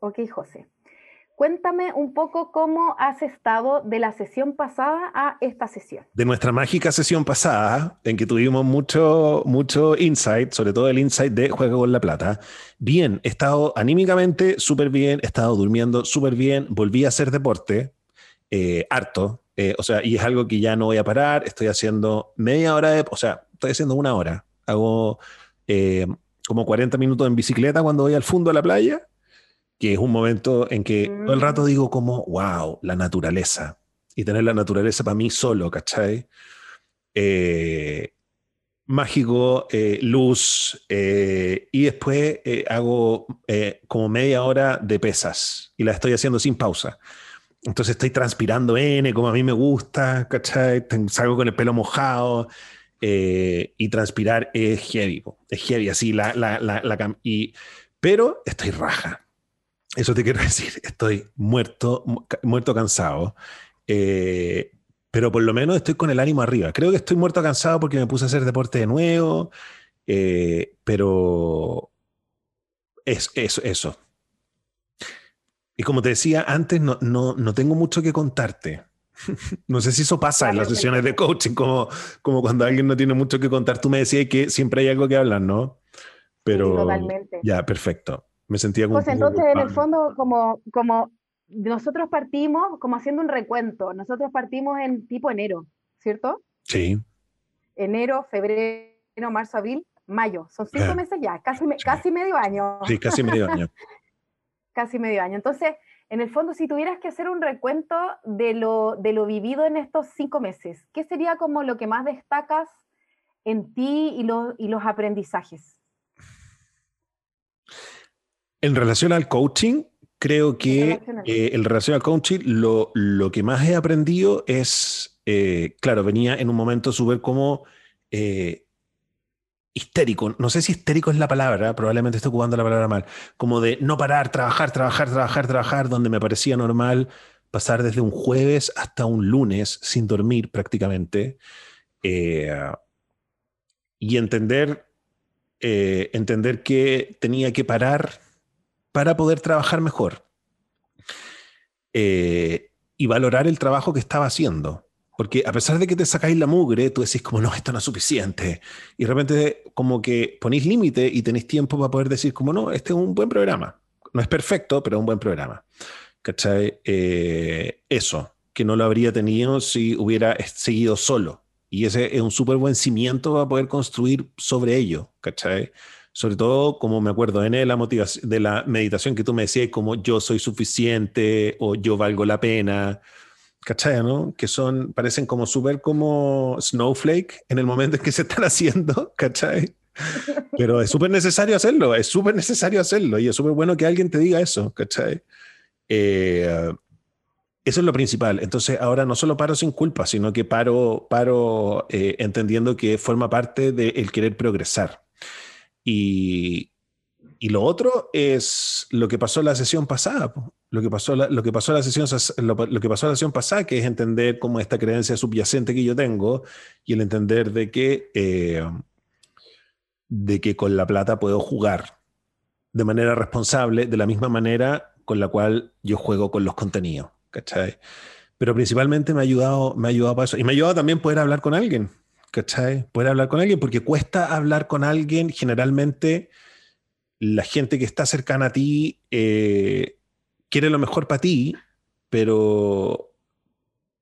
Ok, José. Cuéntame un poco cómo has estado de la sesión pasada a esta sesión. De nuestra mágica sesión pasada, en que tuvimos mucho, mucho insight, sobre todo el insight de Juego con la Plata. Bien, he estado anímicamente súper bien, he estado durmiendo súper bien, volví a hacer deporte, eh, harto, eh, o sea, y es algo que ya no voy a parar, estoy haciendo media hora de, o sea, estoy haciendo una hora, hago eh, como 40 minutos en bicicleta cuando voy al fondo de la playa que es un momento en que todo el rato mm. digo como, wow, la naturaleza. Y tener la naturaleza para mí solo, ¿cachai? Eh, mágico, eh, luz, eh, y después hago como media hora de pesas y la estoy haciendo sin pausa. Entonces estoy transpirando N como a mí me gusta, ¿cachai? Salgo con el pelo mojado y transpirar es heavy, es heavy, así, la, la, la, y, pero estoy raja eso te quiero decir, estoy muerto, muerto cansado, eh, pero por lo menos estoy con el ánimo arriba. Creo que estoy muerto cansado porque me puse a hacer deporte de nuevo, eh, pero es eso, eso. Y como te decía antes, no, no, no tengo mucho que contarte. No sé si eso pasa en las sesiones de coaching, como, como cuando alguien no tiene mucho que contar. Tú me decías que siempre hay algo que hablar, ¿no? Pero Totalmente. ya, perfecto. Me sentía como... Pues entonces, en el fondo, como, como nosotros partimos como haciendo un recuento, nosotros partimos en tipo enero, ¿cierto? Sí. Enero, febrero, marzo, abril, mayo. Son cinco meses ya, casi, casi medio año. Sí, casi medio año. casi medio año. Entonces, en el fondo, si tuvieras que hacer un recuento de lo, de lo vivido en estos cinco meses, ¿qué sería como lo que más destacas en ti y, y los aprendizajes? En relación al coaching, creo que eh, en relación al coaching, lo, que más he aprendido es, eh, claro, venía en un momento súper como eh, histérico. No sé si histérico es la palabra, probablemente estoy ocupando la palabra mal. Como de no parar, trabajar, trabajar, trabajar, trabajar, donde me parecía normal pasar desde un jueves hasta un lunes sin dormir prácticamente. y entender, entender que tenía que parar para poder trabajar mejor eh, y valorar el trabajo que estaba haciendo. Porque a pesar de que te sacáis la mugre, tú decís como, no, esto no es suficiente. Y de repente como que ponéis límite y tenéis tiempo para poder decir como, no, este es un buen programa. No es perfecto, pero es un buen programa. ¿Cachai? Eh, eso, que no lo habría tenido si hubiera seguido solo. Y ese es un súper buen cimiento para poder construir sobre ello. ¿Cachai? Sobre todo como me acuerdo en la motivación de la meditación que tú me decías como yo soy suficiente o yo valgo la pena, ¿cachai? ¿no? Que son, parecen como súper como snowflake en el momento en que se están haciendo, ¿cachai? Pero es súper necesario hacerlo, es súper necesario hacerlo y es súper bueno que alguien te diga eso, ¿cachai? Eh, eso es lo principal. Entonces ahora no solo paro sin culpa, sino que paro, paro eh, entendiendo que forma parte del querer progresar. Y, lo otro es lo que pasó la sesión pasada, lo que pasó, lo que pasó la sesión, lo, que pasó la sesión pasada, que es entender cómo esta creencia subyacente que yo tengo y el entender de que, eh, de que con la plata puedo jugar de manera responsable, de la misma manera con la cual yo juego con los contenidos, ¿cachai? Pero principalmente me ha ayudado, me ha ayudado para eso. Y me ha ayudado también poder hablar con alguien, ¿cachai? Poder hablar con alguien, porque cuesta hablar con alguien, generalmente la gente que está cercana a ti eh, quiere lo mejor para ti, pero,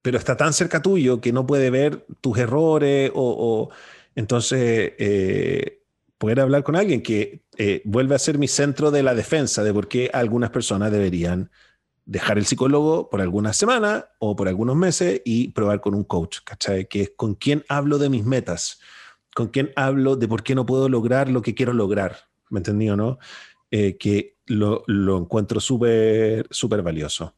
pero está tan cerca tuyo que no puede ver tus errores o, entonces eh, poder hablar con alguien que eh, vuelve a ser mi centro de la defensa de por qué algunas personas deberían dejar el psicólogo por algunas semanas o por algunos meses y probar con un coach, ¿cachai? Que es con quién hablo de mis metas, con quién hablo de por qué no puedo lograr lo que quiero lograr, ¿me entendí o no? Eh, que lo, encuentro súper, súper valioso.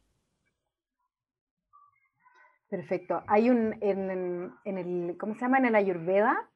Perfecto. Hay un, en, en, el, ¿cómo se llama? En el Ayurveda,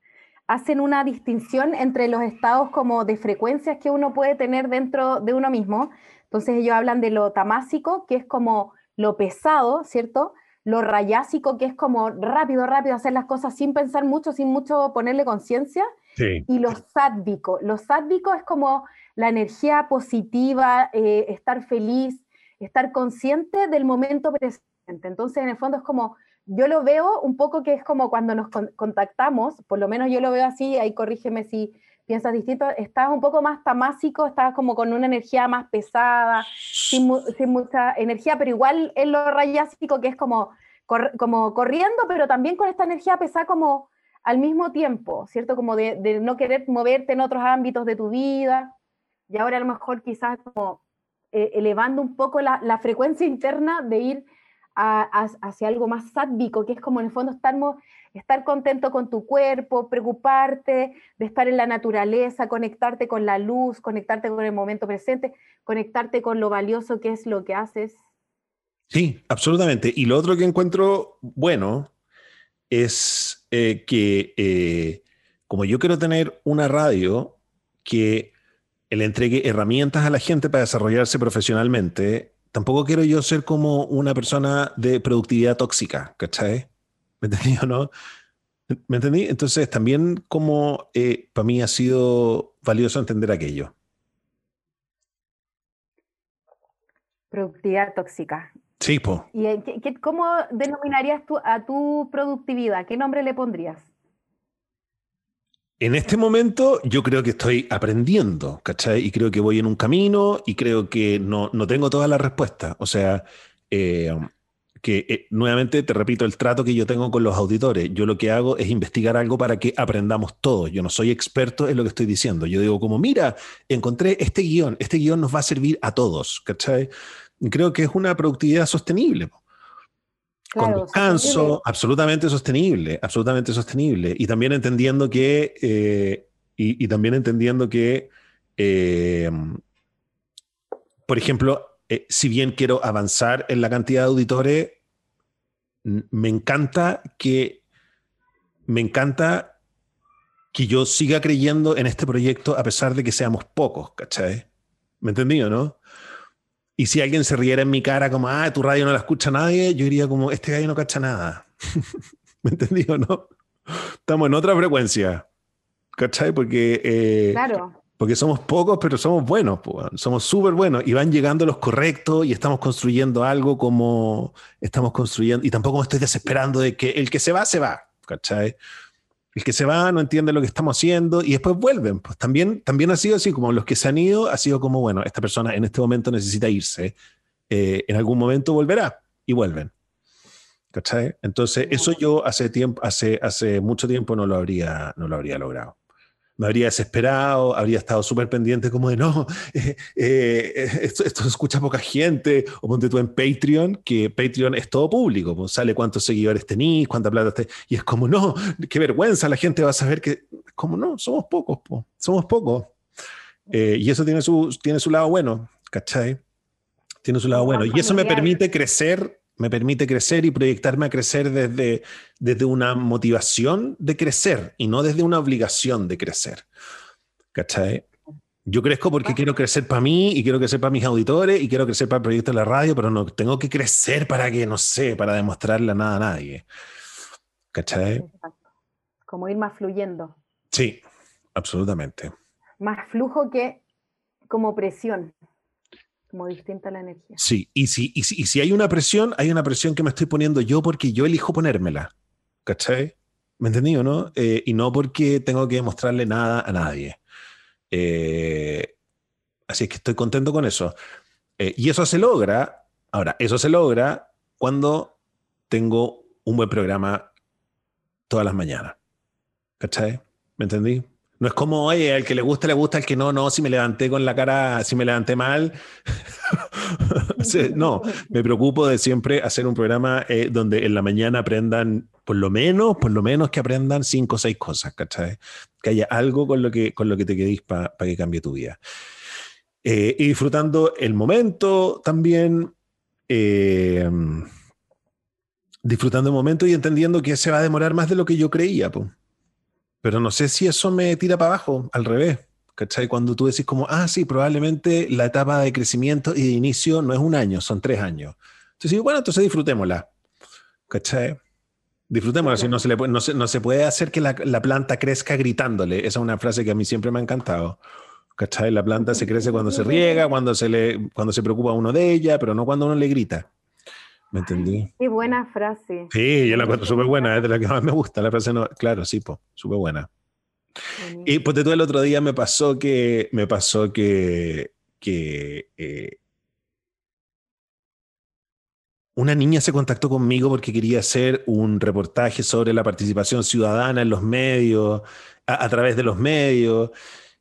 hacen una distinción entre los estados como de frecuencias que uno puede tener dentro de uno mismo. Entonces ellos hablan de lo tamásico, que es como lo pesado, ¿cierto? Lo rayásico, que es como rápido, rápido hacer las cosas sin pensar mucho, sin mucho ponerle conciencia. y lo sádvico. Lo sádvico es como la energía positiva, eh, estar feliz, estar consciente del momento presente. Entonces, en el fondo es como, yo lo veo un poco que es como cuando nos contactamos, por lo menos yo lo veo así, ahí corrígeme si piensas distinto, estás un poco más tamásico, estás como con una energía más pesada, sin, mucha energía, pero igual en lo rayásico que es como, como corriendo, pero también con esta energía pesada como al mismo tiempo, ¿cierto? Como de, no querer moverte en otros ámbitos de tu vida, y ahora a lo mejor quizás como eh, elevando un poco la, frecuencia interna de ir hacia algo más sádvico, que es como en el fondo estar, estar contento con tu cuerpo, preocuparte de estar en la naturaleza, conectarte con la luz, conectarte con el momento presente, conectarte con lo valioso que es lo que haces. Sí, absolutamente. Y lo otro que encuentro bueno es eh, que eh, como yo quiero tener una radio que le entregue herramientas a la gente para desarrollarse profesionalmente, tampoco quiero yo ser como una persona de productividad tóxica, ¿cachai? ¿Me entendí o no? ¿Me entendí? Entonces también como eh, para mí ha sido valioso entender aquello. Productividad tóxica. Sí, po. ¿Y cómo denominarías tú a tu productividad? ¿Qué nombre le pondrías? En este momento yo creo que estoy aprendiendo, ¿cachai? Y creo que voy en un camino y creo que no, tengo todas las respuestas. O sea, eh, que eh, nuevamente te repito el trato que yo tengo con los auditores. Yo lo que hago es investigar algo para que aprendamos todos. Yo no soy experto en lo que estoy diciendo. Yo digo como, mira, encontré este guion, este guion nos va a servir a todos, ¿cachai? creo que es una productividad sostenible con descanso, absolutamente sostenible, absolutamente sostenible. Y también entendiendo que, eh, y, también entendiendo que, eh, por ejemplo, eh, si bien quiero avanzar en la cantidad de auditores, me encanta que, me encanta que yo siga creyendo en este proyecto a pesar de que seamos pocos, ¿cachai? ¿Me entendido, no? Y si alguien se riera en mi cara como, ah, tu radio no la escucha nadie, yo diría como, este gallo no cacha nada. ¿Me entendí o no? Estamos en otra frecuencia. ¿Cachai? Porque, eh, claro. porque somos pocos, pero somos buenos. Somos súper buenos. Y van llegando los correctos y estamos construyendo algo como estamos construyendo. Y tampoco me estoy desesperando de que el que se va, se va. ¿Cachai? El que se va no entiende lo que estamos haciendo y después vuelven. Pues también, también ha sido así, como los que se han ido, ha sido como, bueno, esta persona en este momento necesita irse, eh, en algún momento volverá y vuelven. ¿Cachai? Entonces, eso yo hace, tiempo, hace, hace mucho tiempo no lo habría, no lo habría logrado me habría desesperado, habría estado súper pendiente como de, no, eh, eh, esto, esto, escucha poca gente, o ponte tú en Patreon, que Patreon es todo público, pues sale cuántos seguidores tenéis, cuánta plata te... Y es como, no, qué vergüenza, la gente va a saber que, como no, somos pocos, somos pocos. Eh, y eso tiene su, tiene su lado bueno, ¿cachai? Tiene su lado bueno. Y eso me permite crecer me permite crecer y proyectarme a crecer desde, desde una motivación de crecer y no desde una obligación de crecer. ¿Cachai? Yo crezco porque quiero crecer para mí y quiero crecer para mis auditores y quiero crecer para el proyecto de la radio, pero no tengo que crecer para que, no sé, para demostrarle nada a nadie. ¿Cachai? Como ir más fluyendo. Sí, absolutamente. Más flujo que como presión como distinta la energía. Sí, y si, y si, hay una presión, hay una presión que me estoy poniendo yo porque yo elijo ponérmela. ¿Cachai? ¿Me entendí o no? Eh, y no porque tengo que demostrarle nada a nadie. Eh, así es que estoy contento con eso. Eh, y eso se logra, ahora, eso se logra cuando tengo un buen programa todas las mañanas. ¿Cachai? ¿Me entendí? No es como, oye, al que le gusta, le gusta, al que no, no, si me levanté con la cara, si me levanté mal. no, me preocupo de siempre hacer un programa eh, donde en la mañana aprendan, por lo menos, por lo menos que aprendan cinco o seis cosas, ¿cachai? Que haya algo con lo que, con lo que te quedéis para que cambie tu vida. Eh, y disfrutando el momento también. Eh, disfrutando el momento y entendiendo que se va a demorar más de lo que yo creía. pues. Pero no sé si eso me tira para abajo, al revés. ¿Cachai? Cuando tú decís como, ah, sí, probablemente la etapa de crecimiento y de inicio no es un año, son tres años. Entonces, bueno, entonces disfrutémosla. ¿Cachai? Disfrutémoslo, si no se, le, no, se, no se puede hacer que la, la, planta crezca gritándole. Esa es una frase que a mí siempre me ha encantado. ¿Cachai? La planta se crece cuando se riega, cuando se, le, cuando se preocupa uno de ella, pero no cuando uno le grita. ¿Me entendí? Qué buena frase. Sí, yo la encuentro súper buena, es de la que más me gusta. La frase no, claro, sí, súper buena. Y pues de todo el otro día me pasó que, me pasó que, que eh, una niña se contactó conmigo porque quería hacer un reportaje sobre la participación ciudadana en los medios, a, a través de los medios.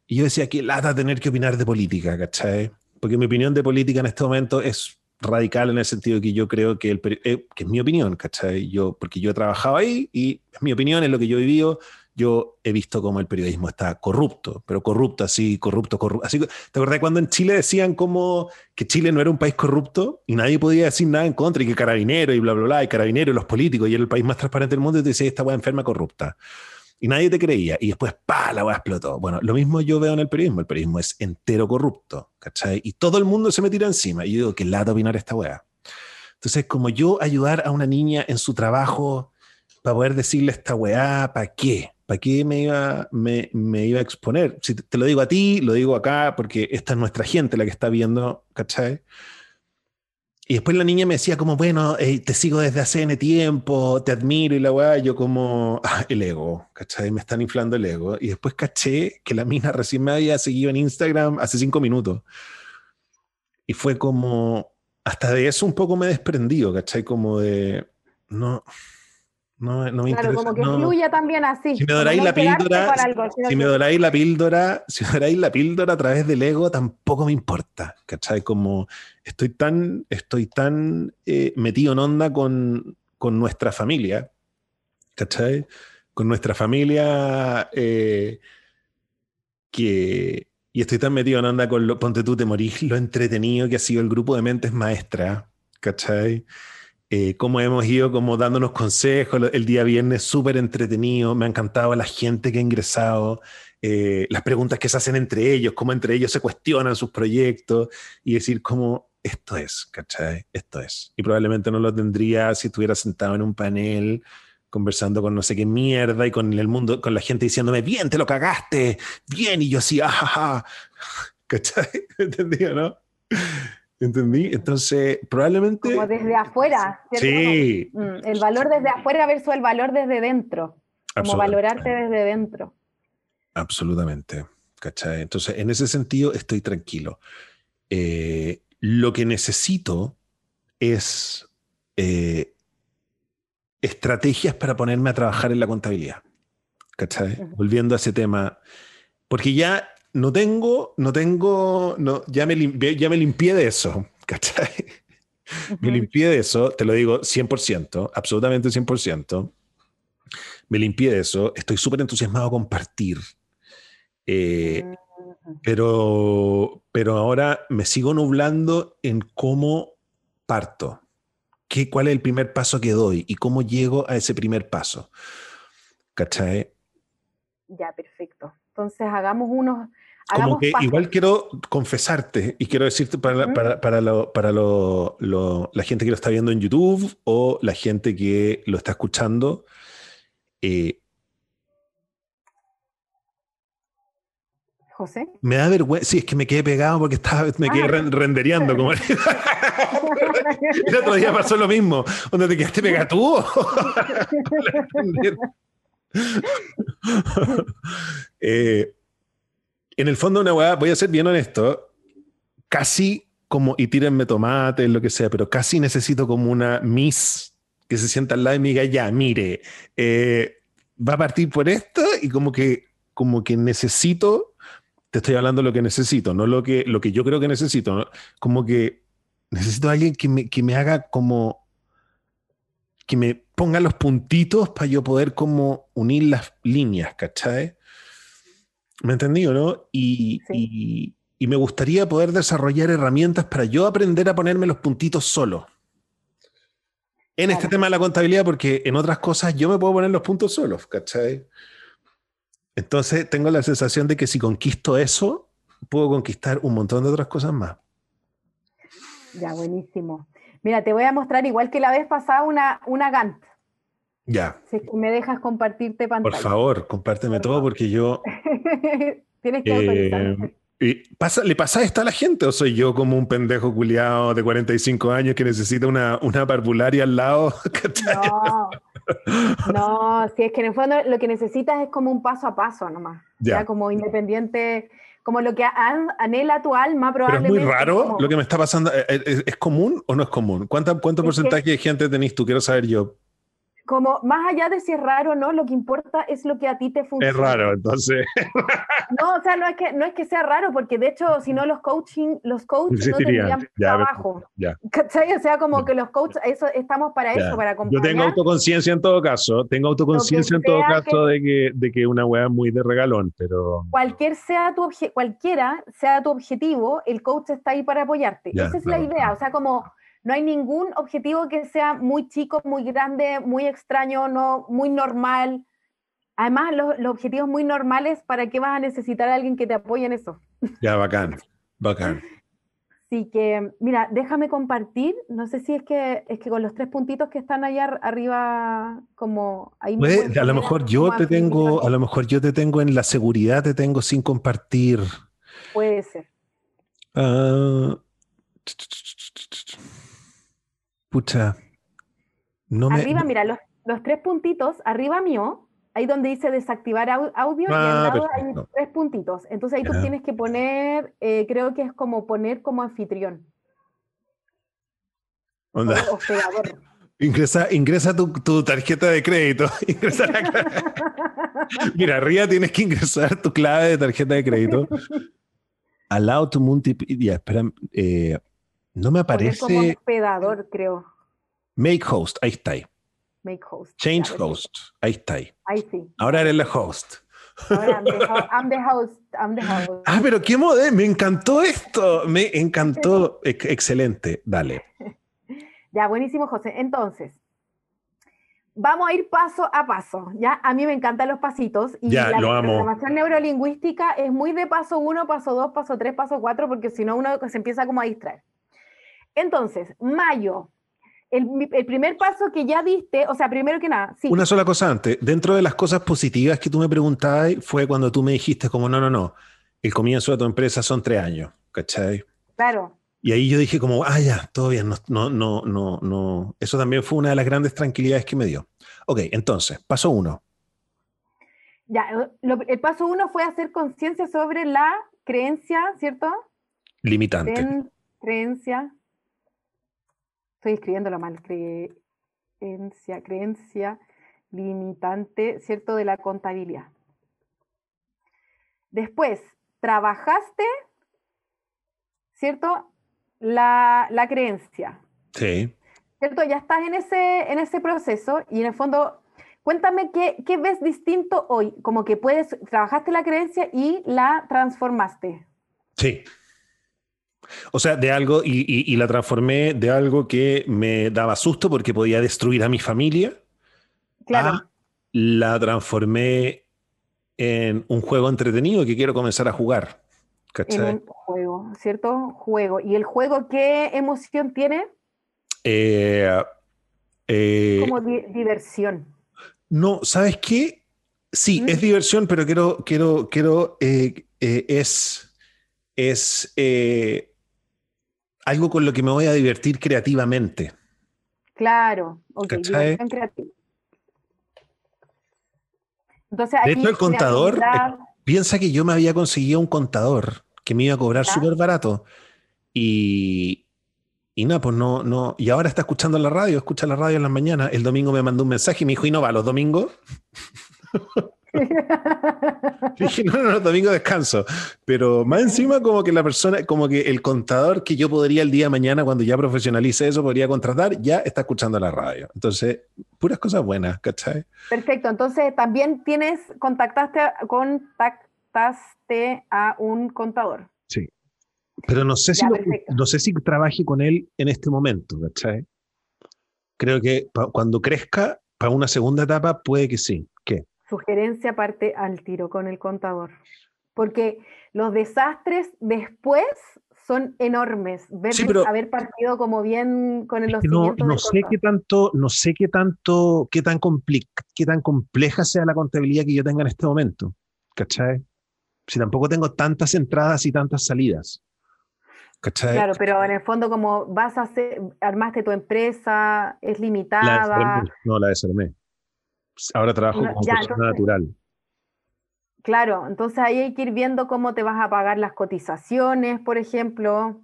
Y yo decía, qué lata tener que opinar de política, ¿cachai? Porque mi opinión de política en este momento es radical en el sentido que yo creo que, el, eh, que es mi opinión, ¿cachai? Yo, porque yo he trabajado ahí y es mi opinión, es lo que yo he vivido. Yo he visto cómo el periodismo está corrupto, pero corrupto así, corrupto, corrupto. Así, ¿Te acordás cuando en Chile decían como que Chile no era un país corrupto y nadie podía decir nada en contra y que carabinero y bla, bla, bla, y carabinero y los políticos y era el país más transparente del mundo y te decía esta weá enferma corrupta? Y nadie te creía. Y después, pa, la weá explotó. Bueno, lo mismo yo veo en el periodismo. El periodismo es entero corrupto, ¿cachai? Y todo el mundo se me tira encima. Y yo digo, qué lata opinar esta weá. Entonces, como yo ayudar a una niña en su trabajo para poder decirle esta weá, ¿para qué? ¿Para qué me iba, me, me iba a exponer? Si te, te, lo digo a ti, lo digo acá, porque esta es nuestra gente la que está viendo, ¿cachai? Y después la niña me decía como, bueno, eh, te sigo desde hace N tiempo, te admiro y la weá, yo como, ah, el ego, ¿cachai? Me están inflando el ego. Y después caché que la mina recién me había seguido en Instagram hace cinco minutos. Y fue como, hasta de eso un poco me he desprendido, ¿cachai? Como de, no, no, no me claro, interesa. como que no. fluya también así. Si me doráis la píldora, algo, si, si me doráis la píldora, si me doráis la píldora a través del ego, tampoco me importa, ¿cachai? Como estoy tan, estoy tan eh, metido en onda con, con, nuestra familia, ¿cachai? Con nuestra familia eh, que... Y estoy tan metido en onda con, lo, ponte tú, te morís, lo entretenido que ha sido el grupo de mentes maestras, ¿cachai? Eh, cómo hemos ido como dándonos consejos el día viernes, súper entretenido, me ha encantado la gente que ha ingresado, eh, las preguntas que se hacen entre ellos, cómo entre ellos se cuestionan sus proyectos y decir cómo esto es, ¿cachai? Esto es. Y probablemente no lo tendría si estuviera sentado en un panel conversando con no sé qué mierda y con el mundo, con la gente diciéndome, bien, te lo cagaste, bien, y yo así, ajaja, ¿cachai? ¿Entendido, no? ¿Entendí? Entonces, probablemente... Como desde afuera. ¿cierto? Sí. Como, mm, el valor desde afuera versus el valor desde dentro. Como valorarte desde dentro. Absolutamente. ¿Cachai? Entonces, en ese sentido, estoy tranquilo. Eh, lo que necesito es eh, estrategias para ponerme a trabajar en la contabilidad. ¿Cachai? Uh -huh. Volviendo a ese tema. Porque ya no tengo, no tengo, no, ya, me limpié, ya me limpié de eso, ¿cachai? Uh -huh. Me limpié de eso, te lo digo 100%, absolutamente 100%. Me limpié de eso, estoy súper entusiasmado a compartir. Eh, uh -huh. pero, pero ahora me sigo nublando en cómo parto. ¿Qué, ¿Cuál es el primer paso que doy y cómo llego a ese primer paso? ¿Cachai? Ya, perfecto. Entonces hagamos unos, como que igual quiero confesarte y quiero decirte para, para, para, lo, para lo, lo, la gente que lo está viendo en YouTube o la gente que lo está escuchando. Eh, José. Me da vergüenza. Sí, es que me quedé pegado porque estaba, me quedé ah. rendereando. Como... el otro día pasó lo mismo. ¿Dónde te quedaste pegado tú? eh, en el fondo, una weá, voy a ser bien honesto, casi como, y tírenme tomates, lo que sea, pero casi necesito como una miss que se sienta al lado y me diga, ya, mire, eh, va a partir por esto y como que, como que necesito, te estoy hablando lo que necesito, no lo que, lo que yo creo que necesito, como que necesito a alguien que me, que me haga como, que me ponga los puntitos para yo poder como unir las líneas, ¿cachai? ¿Me entendido, no? Y, sí. y, y, me gustaría poder desarrollar herramientas para yo aprender a ponerme los puntitos solo. En claro. este tema de la contabilidad, porque en otras cosas yo me puedo poner los puntos solos, ¿cachai? Entonces tengo la sensación de que si conquisto eso, puedo conquistar un montón de otras cosas más. Ya, buenísimo. Mira, te voy a mostrar igual que la vez pasada una, una Gantt. Ya. Si es que me dejas compartirte pantalla. Por favor, compárteme todo porque yo... Tienes que eh, autorizar. y pasa, ¿Le pasa esto a la gente o soy yo como un pendejo culiado de 45 años que necesita una, una parvularia al lado? No, no, si es que en el fondo lo que necesitas es como un paso a paso nomás. Ya. Ya, como independiente, como lo que an- anhela tu alma Pero es probablemente. muy raro como- lo que me está pasando. ¿Es, es- es común o no es común? ¿Cuánta, ¿Cuánto Es que- porcentaje de gente tenés tú? Quiero saber yo. Como más allá de si es raro o no, lo que importa es lo que a ti te funciona. Es raro, entonces. No, o sea, no es que, no es que sea raro, porque de hecho, si no, los coaching, los coaches no tendrían Ya, trabajo. ya. ¿Cachai? O sea, como que los coaches, eso, estamos para Ya. eso, para Yo acompañar. tengo autoconciencia en todo caso. Tengo autoconciencia en todo caso de, que, de que una wea muy de regalón, pero. Cualquier sea tu obje- cualquiera sea tu objetivo, el coach está ahí para apoyarte. Ya, Esa es claro. la idea. O sea, como no hay ningún objetivo que sea muy chico, muy grande, muy extraño, no, muy normal. Además, los, los objetivos muy normales, ¿para qué vas a necesitar a alguien que te apoye en eso? Ya, bacán. Bacán. Así que, mira, déjame compartir. No sé si es que es que con los tres puntitos que están allá ar- arriba, como ahí. pueden a lo mejor yo te tengo, a lo mejor yo te tengo en la seguridad, te tengo sin compartir. Puede ser. Ah, pucha. No me. Arriba, mira, los, los tres puntitos, arriba mío, ahí donde dice desactivar au- audio, y Ah, al lado perfecto. hay tres puntitos. Entonces ahí tú tienes que poner, eh, creo que es como poner como anfitrión, Onda, o hospedador. Ingresa, ingresa tu, tu tarjeta de crédito. Ingresa la. Mira, arriba tienes que ingresar tu clave de tarjeta de crédito. Allow to multiple. Ya, espera. eh, no me Poner como aparece. hospedador, creo. Make host. Ahí está. ahí. Make host. Change host. Ahí está. ahí. Ahí sí. Ahora eres la host. Ahora I'm the, ho- I'm the host. I'm the host. Ah, pero qué moderno. Me encantó esto. Me encantó. Ex- excelente. Dale. Ya, buenísimo, José. Entonces, vamos a ir paso a paso. Ya, a mí me encantan los pasitos. Y Ya, la lo amo. programación neurolingüística es muy de paso uno, paso dos, paso tres, paso cuatro, porque si no uno se empieza como a distraer. Entonces, mayo. El, el primer paso que ya diste, o sea, primero que nada, sí, Una sola cosa antes. Dentro de las cosas positivas que tú me preguntabas fue cuando tú me dijiste como, no, no, no, el comienzo de tu empresa son tres años, ¿cachai? claro. Y ahí yo dije como, ah, ya, todo bien, no, no, no, no, no. Eso también fue una de las grandes tranquilidades que me dio. Ok, entonces, paso uno. Ya, lo- el paso uno fue hacer conciencia sobre la creencia, ¿cierto? Limitante. Creen- creencia. Estoy escribiéndolo mal. Creencia, creencia limitante, ¿cierto? De la contabilidad. Después, trabajaste, ¿cierto? La, la creencia, Sí. ¿cierto? Ya estás en ese, en ese proceso y en el fondo, cuéntame qué, qué ves distinto hoy, como que puedes, trabajaste la creencia y la transformaste. Sí. O sea, de algo, y, y- y la transformé de algo que me daba susto porque podía destruir a mi familia. Claro. a la transformé en un juego entretenido que quiero comenzar a jugar. En ¿Cachai? un juego, ¿cierto? Juego. ¿Y el juego qué emoción tiene? Eh, eh, Como di- diversión. no, ¿sabes qué? Sí, ¿Mm? es diversión, pero quiero, quiero, quiero, eh, eh, es, es algo con lo que me voy a divertir creativamente. Claro. Ok. Entonces, De aquí hecho, el contador, creatividad- Piensa que yo me había conseguido un contador que me iba a cobrar súper barato. Y, y nada, pues no, no. Y ahora está escuchando la radio, escucha la radio en las mañanas. El domingo me mandó un mensaje y me dijo, ¿y no va los domingos? Dije, no, no, no, domingo descanso. Pero más encima, como que la persona, como que el contador que yo podría el día de mañana, cuando ya profesionalice eso, podría contratar, ya está escuchando la radio. Entonces, puras cosas buenas, ¿cachai? Perfecto. Entonces, también tienes, contactaste, a- contactaste a un contador. Sí. Pero no sé si, lo- no sé si trabaje con él en este momento, ¿cachai? Creo que cuando crezca, para una segunda etapa, puede que sí. Sugerencia parte al tiro con el contador. Porque los desastres después son enormes. Ver, Sí, pero- haber partido como bien con que no, no sé qué tanto, no sé qué tanto, qué tan qué tan compleja sea la contabilidad que yo tenga en este momento. ¿Cachai? Si tampoco tengo tantas entradas y tantas salidas. ¿Cachai? Claro, pero en el fondo como vas a hacer, armaste tu empresa, es La limitada. desarmé. No, la desarmé. Ahora trabajo No, como ya, persona entonces- natural. Claro, entonces ahí hay que ir viendo cómo te vas a pagar las cotizaciones, por ejemplo,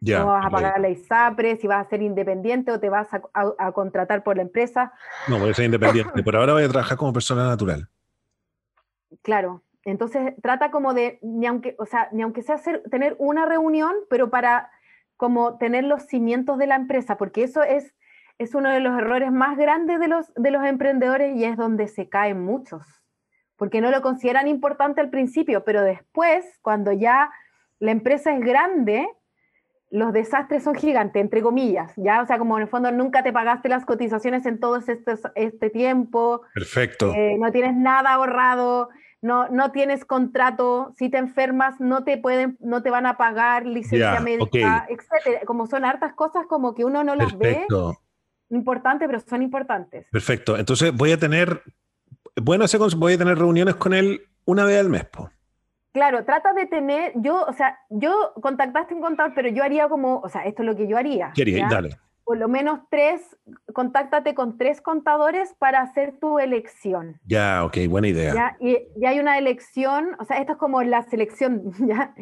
Ya. cómo vas a pagar la ISAPRE, si vas a ser independiente o te vas a, a- a contratar por la empresa. No, voy a ser independiente. Por ahora voy a trabajar como persona natural. Claro, entonces trata como de, ni aunque, o sea, ni aunque sea hacer, tener una reunión, pero para como tener los cimientos de la empresa, porque eso es, es uno de los errores más grandes de los, de los emprendedores y es donde se caen muchos, porque no lo consideran importante al principio, pero después, cuando ya la empresa es grande, los desastres son gigantes, entre comillas, ¿ya? O sea, como en el fondo nunca te pagaste las cotizaciones en todo este, este tiempo, Perfecto. eh, no tienes nada ahorrado, no, no tienes contrato, si te enfermas no te pueden, no te van a pagar licencia médica, etcétera. Como son hartas cosas como que uno no las ve Perfecto. importantes, pero son importantes. Perfecto. Entonces voy a tener, bueno, voy a tener reuniones con él una vez al mes. po. Claro, trata de tener, yo, o sea, yo contactaste un contador, pero yo haría como, o sea, esto es lo que yo haría. ¿ya? Dale. Por lo menos tres, contáctate con tres contadores para hacer tu elección. Ya, ok, buena idea. ¿ya? Y, y hay una elección, o sea, esto es como la selección, ¿ya?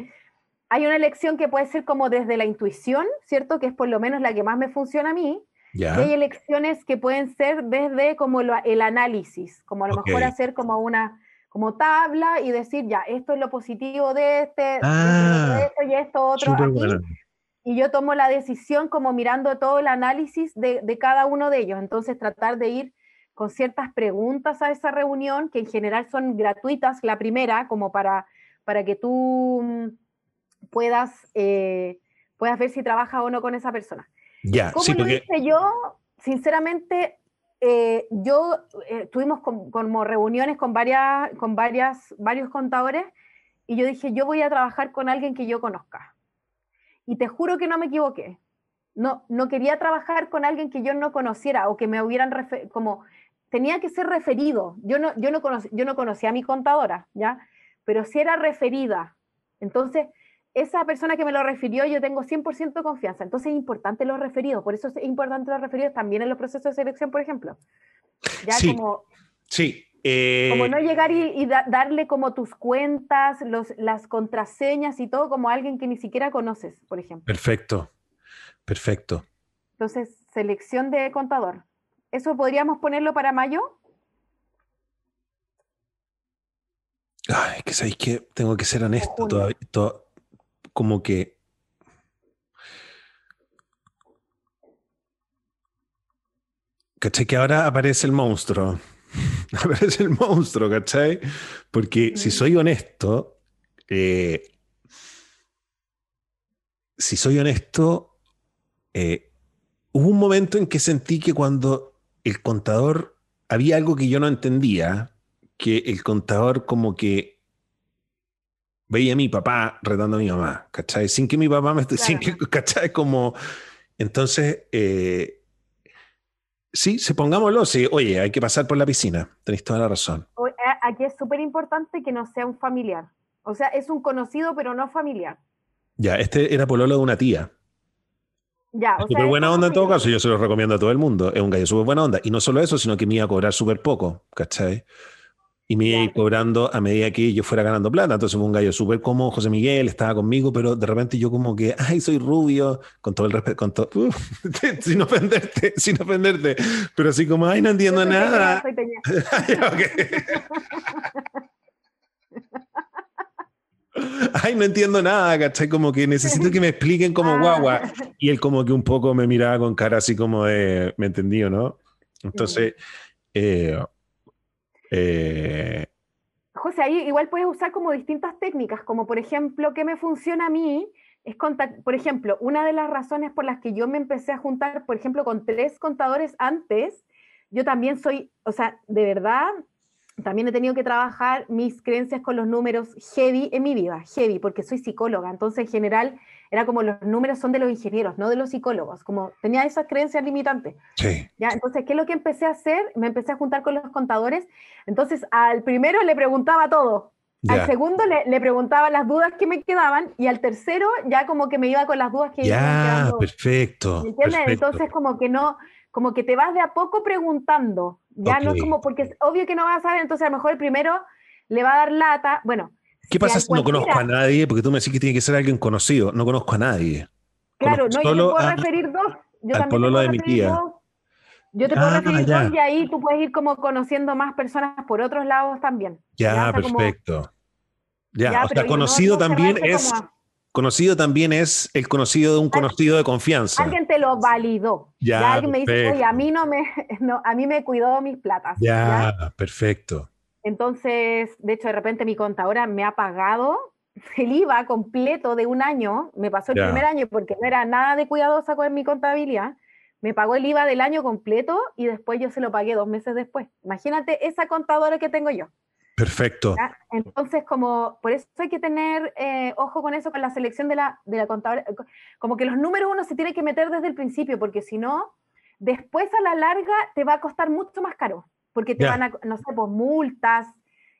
Hay una elección que puede ser como desde la intuición, ¿cierto? Que es por lo menos la que más me funciona a mí. Ya. Y hay elecciones que pueden ser desde como lo- el análisis, como a lo mejor Ok. hacer como una como tabla y decir, ya, esto es lo positivo de este, de Ah, esto y esto otro aquí, buena. y yo tomo la decisión como mirando todo el análisis de, de cada uno de ellos. Entonces, tratar de ir con ciertas preguntas a esa reunión, que en general son gratuitas, la primera, como para, para que tú mm, puedas, eh, puedas ver si trabaja o no con esa persona. Ya, ¿Cómo sí, lo porque hice yo? Sinceramente, eh, yo eh, tuvimos com- como reuniones con, varias, con varias, varios contadores y yo dije, yo voy a trabajar con alguien que yo conozca. Y te juro que no me equivoqué. No, no quería trabajar con alguien que yo no conociera o que me hubieran como tenía que ser referido. Yo no, yo no, conoc- yo no conocía a mi contadora, ¿ya? Pero si era referida. Entonces, esa persona que me lo refirió, yo tengo 100% confianza. Entonces es importante los referidos. Por eso es importante los referidos también en los procesos de selección, por ejemplo. Ya Sí. como, sí. eh, como no llegar y, y da- darle como tus cuentas, los, las contraseñas y todo como a alguien que ni siquiera conoces, por ejemplo. Perfecto. Perfecto. Entonces, selección de contador. ¿Eso podríamos ponerlo para mayo? Ay, que sabéis que tengo que ser honesto todavía. to- como que. ¿Cachai? Que ahora aparece el monstruo. aparece el monstruo, ¿cachai? Porque si Mm. soy honesto, eh, si soy honesto, eh, hubo un momento en que sentí que cuando el contador había algo que yo no entendía, que el contador como que veía a mi papá retando a mi mamá, ¿cachai? Sin que mi papá me esté, sin que, ¿cachai? Como, entonces, eh, sí, se pongámoslo, sí, oye, hay que pasar por la piscina, tenéis toda la razón. Aquí es súper importante que no sea un familiar. O sea, es un conocido, pero no familiar. Ya, este era pololo de una tía. Ya, o Súper buena onda en todo caso, yo se lo recomiendo a todo el mundo. Es un gallo súper buena onda. Y no solo eso, sino que me iba a cobrar súper poco, ¿cachai? Y me iba a ir cobrando a medida que yo fuera ganando plata. Entonces fue un gallo súper como José Miguel, estaba conmigo, pero de repente yo como que, ay, soy rubio, con todo el respeto, con todo, uf, sin ofenderte, sin ofenderte, pero así como, ay, no entiendo soy nada. soy. Ay, no entiendo nada, ¿cachai? Como que necesito que me expliquen como Ah. guagua. Y él como que un poco me miraba con cara así como de, ¿me entendí o no? Entonces, eh, eh, José, ahí igual puedes usar como distintas técnicas, como por ejemplo, ¿qué me funciona a mí? Es contact- por ejemplo, una de las razones por las que yo me empecé a juntar, por ejemplo, con tres contadores antes, yo también soy, o sea, de verdad, también he tenido que trabajar mis creencias con los números heavy en mi vida, heavy, porque soy psicóloga, entonces en general era como los números son de los ingenieros, no de los psicólogos, como tenía esas creencias limitantes. Sí. ¿ya? Entonces, ¿qué es lo que empecé a hacer? Me empecé a juntar con los contadores, entonces al primero le preguntaba todo, al segundo le, le, preguntaba las dudas que me quedaban y al tercero ya como que me iba con las dudas que ya, iban quedando. Perfecto, ¿Me entiendes? Entonces como que no, como que te vas de a poco preguntando. Ya no es como, porque es obvio que no vas a saber, entonces a lo mejor el primero le va a dar lata. Bueno. ¿Qué pasa si no conozco a nadie? Porque tú me decís que tiene que ser alguien conocido. No conozco a nadie. Claro, no, yo te puedo referir dos. Yo al pololo de mi tía. Yo te puedo ah, referir dos y ahí tú puedes ir como conociendo más personas por otros lados también. Ya, perfecto. Ya, o sea, conocido también es... Conocido también es el conocido de un conocido de confianza. Alguien te lo validó. Ya, alguien me dice, oye, a mí no me, no, a mí me cuidó mis platas. Ya, perfecto. Entonces, de hecho, de repente mi contadora me ha pagado el IVA completo de un año. Me pasó el primer año porque no era nada de cuidadosa con mi contabilidad. Me pagó el IVA del año completo y después yo se lo pagué dos meses después. Imagínate esa contadora que tengo yo. Perfecto. Entonces, como por eso hay que tener eh, ojo con eso, con la selección de la, de la contadora. Como que los números uno se tiene que meter desde el principio, porque si no, después a la larga te va a costar mucho más caro, porque te van a, no sé, pues multas,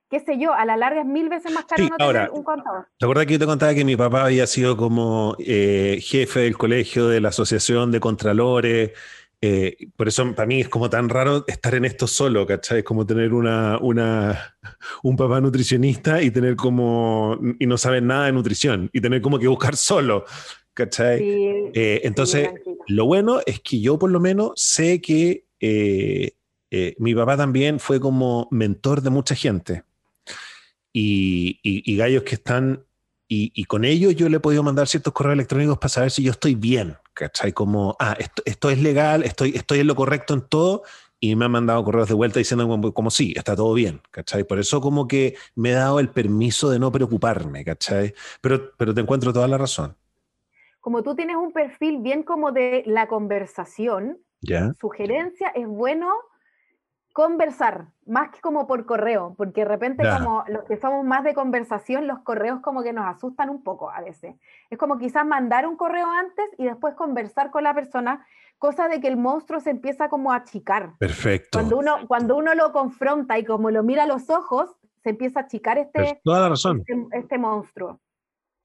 qué sé yo, a la larga es mil veces más caro no tener un contador. ¿Te acuerdas que yo te contaba que mi papá había sido como eh, jefe del colegio de la Asociación de Contralores? Eh, por eso para mí es como tan raro estar en esto solo, ¿cachai? Es como tener una, una, un papá nutricionista y tener como, y no saber nada de nutrición, y tener como que buscar solo, ¿cachai? Eh, entonces, lo bueno es que yo por lo menos sé que eh, mi papá también fue como mentor de mucha gente. Y, y gallos que están y, con ellos yo le he podido mandar ciertos correos electrónicos para saber si yo estoy bien, ¿cachai? Como, ah, esto, esto es legal, estoy, estoy en lo correcto en todo, y me han mandado correos de vuelta diciendo como, como, sí, está todo bien, ¿cachai? Por eso como que me he dado el permiso de no preocuparme, ¿cachai? Pero, pero te encuentro toda la razón. Como tú tienes un perfil bien como de la conversación, ¿Ya? sugerencia, es bueno conversar, más que como por correo, porque de repente como los que somos más de conversación, los correos como que nos asustan un poco a veces. Es como quizás mandar un correo antes y después conversar con la persona, cosa de que el monstruo se empieza como a achicar. Perfecto. Cuando uno, cuando uno lo confronta y como lo mira a los ojos, se empieza a achicar este, toda la razón. este, este monstruo.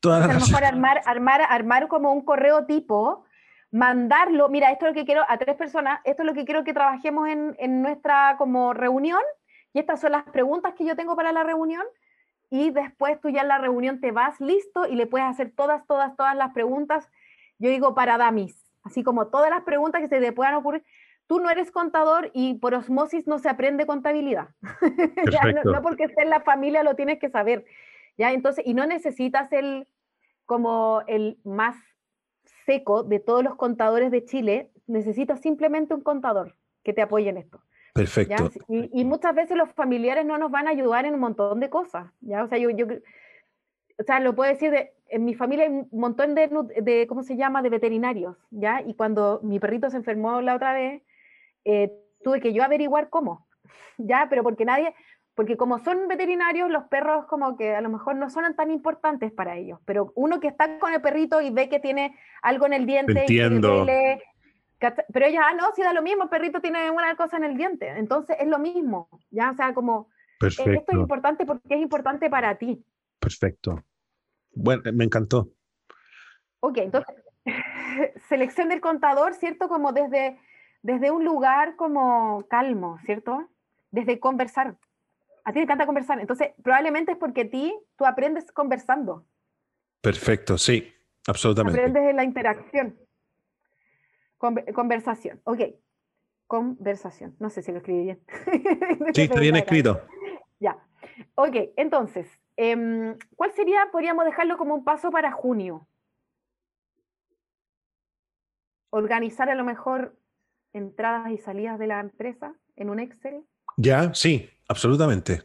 Toda la a lo mejor armar, armar, armar como un correo tipo mandarlo, mira, esto es lo que quiero a tres personas, esto es lo que quiero que trabajemos en, en nuestra como reunión y estas son las preguntas que yo tengo para la reunión y después tú ya en la reunión te vas listo y le puedes hacer todas, todas, todas las preguntas, yo digo para damis, así como todas las preguntas que se te puedan ocurrir. Tú no eres contador y por osmosis no se aprende contabilidad. no, no, porque esté en la familia lo tienes que saber. ¿ya? Entonces, y no necesitas el como el más seco de todos los contadores de Chile, necesitas simplemente un contador que te apoye en esto. Perfecto. Y, muchas veces los familiares no nos van a ayudar en un montón de cosas. ¿ya? O sea, yo, yo o sea, lo puedo decir, de, en mi familia hay un montón de, de, ¿cómo se llama?, de veterinarios, ¿ya? Y cuando mi perrito se enfermó la otra vez, eh, tuve que yo averiguar cómo, ¿ya? Pero porque nadie, porque como son veterinarios, los perros como que a lo mejor no son tan importantes para ellos, pero uno que está con el perrito y ve que tiene algo en el diente, Entiendo. pero ella, ah, no, si da lo mismo, el perrito tiene una cosa en el diente, entonces es lo mismo, ya, o sea, como, Perfecto. esto es importante porque es importante para ti. Perfecto. Bueno, me encantó. Ok, entonces, selección del contador, ¿cierto? Como desde, desde un lugar como calmo, ¿cierto? Desde conversar a ti te encanta conversar, entonces probablemente es porque a ti tú aprendes conversando. Perfecto, sí, absolutamente. Aprendes de la interacción. conversación, ok. Conversación, no sé si lo escribí bien. sí, está bien escrito. Ya, ok, entonces, em, ¿cuál sería, podríamos dejarlo como un paso para junio? Organizar a lo mejor entradas y salidas de la empresa en un Excel. Ya, sí, absolutamente.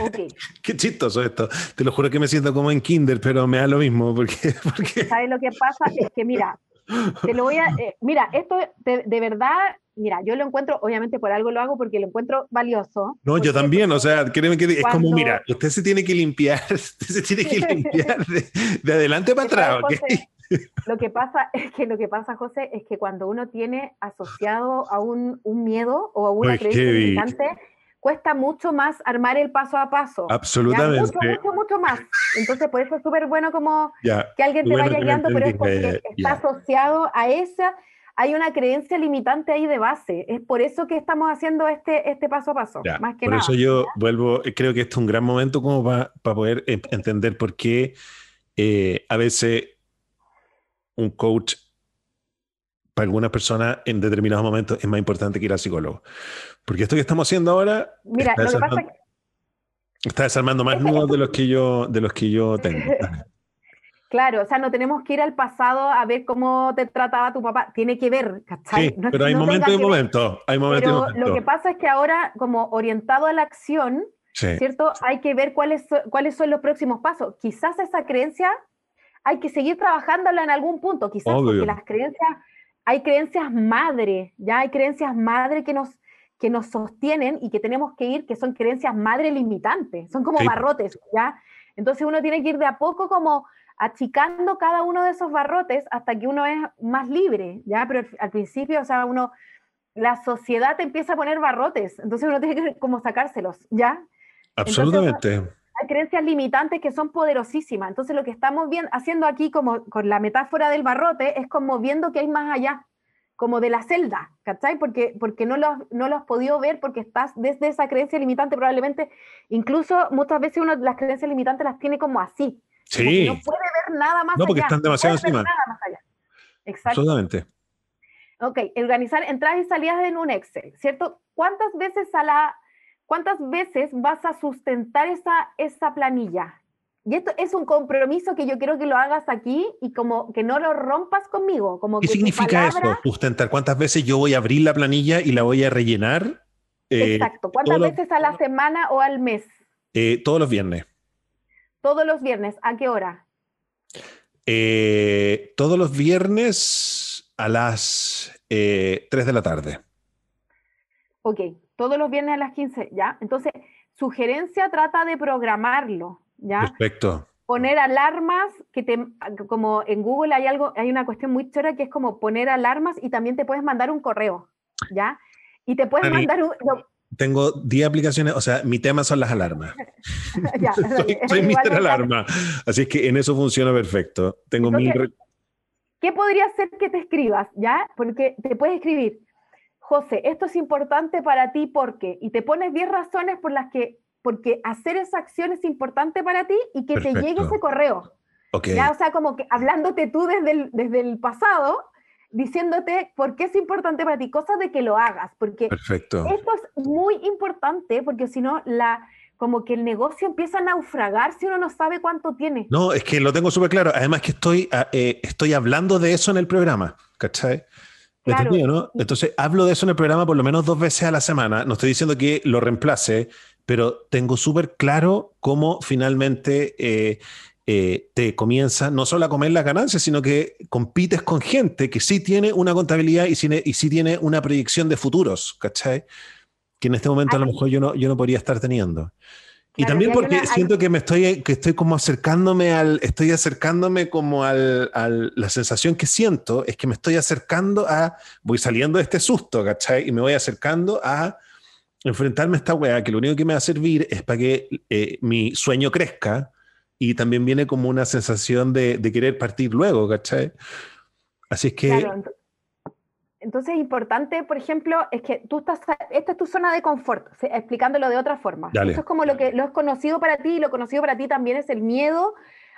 Okay. Qué chistoso esto. Te lo juro que me siento como en Kinder, pero me da lo mismo. Porque, porque... ¿Sabes lo que pasa? Es que mira, te lo voy a. Eh, mira, esto de, verdad mira, yo lo encuentro, obviamente por algo lo hago porque lo encuentro valioso. No, yo también, o sea, créeme que es como, mira, usted se tiene que limpiar, usted se tiene que limpiar de, adelante para atrás, Lo que pasa es que lo que pasa, José, es que cuando uno tiene asociado a un, un miedo o a una creencia limitante, cuesta mucho más armar el paso a paso. Absolutamente. Mucho, mucho, mucho más. Entonces, por eso es súper bueno como que alguien te vaya guiando, pero es porque está asociado a esa, hay una creencia limitante ahí de base. Es por eso que estamos haciendo este, este paso a paso. más que por eso yo vuelvo, creo que este es un gran momento como para poder entender por qué eh, a veces un coach para algunas personas en determinados momentos es más importante que ir al psicólogo. Porque esto que estamos haciendo ahora Mira, está, desarmando, pasa está desarmando más nudos de los que yo, de los que yo tengo. Claro, o sea, no tenemos que ir al pasado a ver cómo te trataba tu papá. Tiene que ver, ¿cachai? Sí, pero hay momentos y momentos. Hay momentos pero lo que pasa es que ahora, como orientado a la acción, ¿cierto? Hay que ver cuáles, cuáles son los próximos pasos. Quizás esa creencia hay que seguir trabajándola en algún punto, quizás porque las creencias, hay creencias madre, ya hay creencias madre que nos, que nos sostienen y que tenemos que ir, que son creencias madre limitantes, son como barrotes, ¿ya? Entonces uno tiene que ir de a poco como achicando cada uno de esos barrotes hasta que uno es más libre, ¿ya? Pero al principio, o sea, uno, la sociedad te empieza a poner barrotes, entonces uno tiene que como sacárselos, ¿ya? Absolutamente hay creencias limitantes que son poderosísimas. Entonces lo que estamos bien, haciendo aquí como con la metáfora del barrote es como viendo que hay más allá, como de la celda, ¿cachai? Porque, porque no, lo, no lo has podido ver porque estás desde esa creencia limitante probablemente, incluso muchas veces uno las creencias limitantes las tiene como así. Sí. no puede ver nada más allá. No, porque están demasiado encima. Exacto. Absolutamente. Ok, organizar entradas y salidas en un Excel, ¿cierto? ¿Cuántas veces a la, ¿Cuántas veces vas a sustentar esa, esa planilla? Y esto es un compromiso que yo quiero que lo hagas aquí y como que no lo rompas conmigo. Como ¿Qué significa eso, sustentar? ¿Cuántas veces yo voy a abrir la planilla y la voy a rellenar? Eh, Exacto. ¿Cuántas veces a la semana o al mes? Eh, todos los viernes. Todos los viernes. ¿A qué hora? Eh, todos los viernes a las 3 de la tarde. Ok, todos los viernes a las 15, ¿ya? Entonces, sugerencia trata de programarlo, ¿ya? Perfecto. Poner alarmas, que te, como en Google hay algo, hay una cuestión muy chora que es como poner alarmas y también te puedes mandar un correo, ¿ya? Y te puedes mandar un... tengo 10 aplicaciones, o sea, mi tema son las alarmas. ya, soy, soy Mr. Alarma, así que en eso funciona perfecto. Tengo mil... ¿Qué podría ser que te escribas, ya? Porque te puedes escribir, José, esto es importante para ti porque, y te pones 10 razones por las que, porque hacer esa acción es importante para ti y que te llegue ese correo. Okay. Ya, o sea, como que hablándote tú desde el, desde el pasado, diciéndote por qué es importante para ti, cosas de que lo hagas, porque Perfecto. esto es muy importante, porque si no, la, como que el negocio empieza a naufragar si uno no sabe cuánto tiene. No, es que lo tengo súper claro. Además que estoy, ah, eh, estoy hablando de eso en el programa, ¿cachai? Entonces, hablo de eso en el programa por lo menos dos veces a la semana. No estoy diciendo que lo reemplace, pero tengo súper claro cómo finalmente eh, eh, te comienza no solo a comer las ganancias, sino que compites con gente que sí tiene una contabilidad y, y sí tiene una proyección de futuros, ¿cachai? Que en este momento a lo mejor yo no, yo no podría estar teniendo y también porque siento que me estoy, que estoy como acercándome al, estoy acercándome como al, al, la sensación que siento es que me estoy acercando a, voy saliendo de este susto, ¿cachai? Y me voy acercando a enfrentarme a esta weá, que lo único que me va a servir es para que eh, mi sueño crezca y también viene como una sensación de, de querer partir luego, ¿cachai? Así es que... Entonces, importante, por ejemplo, es que tú estás, esta es tu zona de confort, explicándolo de otra forma. Eso es como lo que lo es conocido para ti y lo conocido para ti también es el miedo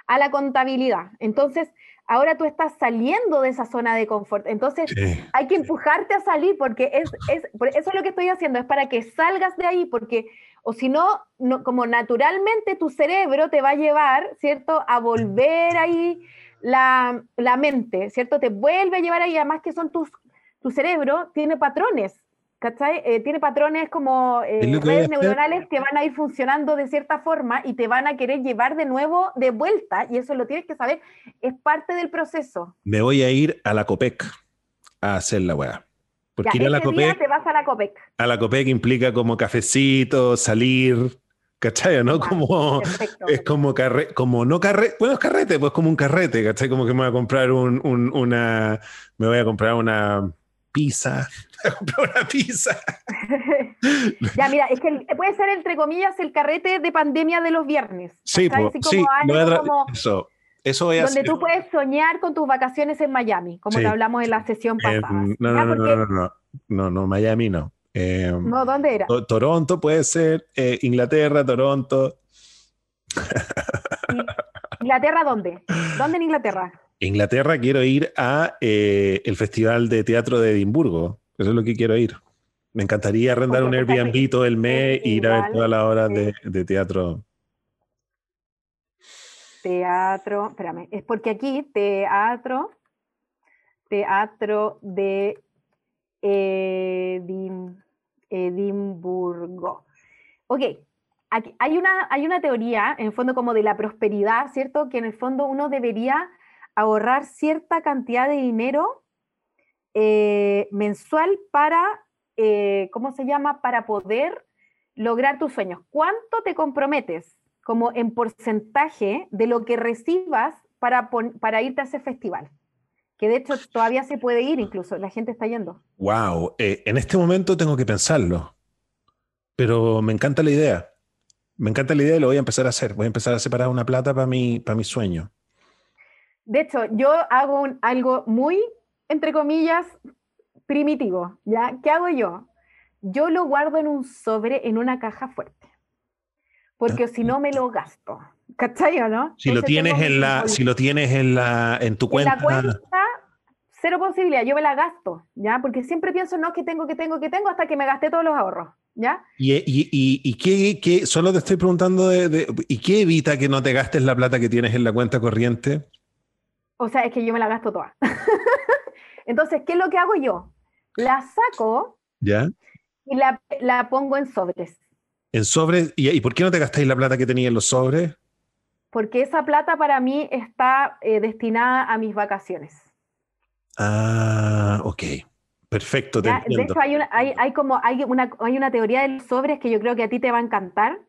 a la contabilidad. Entonces, ahora tú estás saliendo de esa zona de confort. Entonces, hay que empujarte a salir porque es, es, eso es lo que estoy haciendo, es para que salgas de ahí, porque, o si no, no, como naturalmente tu cerebro te va a llevar, ¿cierto?, a volver ahí la, la mente, ¿cierto? Te vuelve a llevar ahí, además que son tus tu cerebro tiene patrones, ¿cachai? Eh, tiene patrones como eh, redes neuronales que van a ir funcionando de cierta forma y te van a querer llevar de nuevo de vuelta, y eso lo tienes que saber, es parte del proceso. Me voy a ir a la COPEC a hacer la weá. Porque ir a la COPEC. te vas a la COPEC. A la COPEC implica como cafecito, salir, ¿cachai? ¿No? como, es como carrete, como no carrete, bueno, es carrete, pues como un carrete, ¿cachai? Como que me voy a comprar un, un, una, me voy a comprar una pizza, comprar una pizza. ya, mira, es que puede ser entre comillas el carrete de pandemia de los viernes. Sí, pues, sí, como, eso. Eso Donde tú puedes soñar con tus vacaciones en Miami, como te hablamos en la sesión pasada. no, no, no, no, no, no, no, Miami no. Em, no, ¿dónde era? Toronto puede ser, eh, Inglaterra, Toronto. ¿Inglaterra dónde? ¿Dónde en Inglaterra? Inglaterra quiero ir a eh, el Festival de Teatro de Edimburgo. Eso es lo que quiero ir. Me encantaría arrendar un Airbnb todo el mes e ir a ver todas las horas de, de teatro Teatro, espérame, es porque aquí teatro, teatro de Edimburgo. Ok, aquí hay una, hay una teoría, en el fondo, como de la prosperidad, ¿cierto? Que en el fondo uno debería ahorrar cierta cantidad de dinero eh, mensual para, eh, ¿cómo se llama? Para poder lograr tus sueños. ¿Cuánto te comprometes? como en porcentaje de lo que recibas para, para irte a ese festival. Que de hecho todavía se puede ir incluso, la gente está yendo. Wow, eh, en este momento tengo que pensarlo, pero me encanta la idea. Me encanta la idea y lo voy a empezar a hacer. Voy a empezar a separar una plata para mi, para mi sueño. De hecho, yo hago algo muy, entre comillas, primitivo. ¿ya? ¿Qué hago yo? Yo lo guardo en un sobre, en una caja fuerte porque si no me lo gasto. ¿Cachai o no? Si lo tienes en la, si lo tienes en la, en tu cuenta. En la cuenta, cero posibilidad, yo me la gasto, ¿ya? Porque siempre pienso, no, que tengo, que tengo, que tengo, hasta que me gasté todos los ahorros, ¿ya? ¿Y, y, y, y qué, qué, solo te estoy preguntando, de, ¿y qué evita que no te gastes la plata que tienes en la cuenta corriente? O sea, es que yo me la gasto toda. Entonces, ¿qué es lo que hago yo? La saco ¿Ya? y la, la pongo en sobres. En sobres, ¿y, por qué no te gastáis la plata que tenía en los sobres? Porque esa plata para mí está eh, destinada a mis vacaciones. Ah, ok. Perfecto. de hecho, hay una, hay, como, hay, una, hay una teoría de los sobres que yo creo que a ti te va a encantar,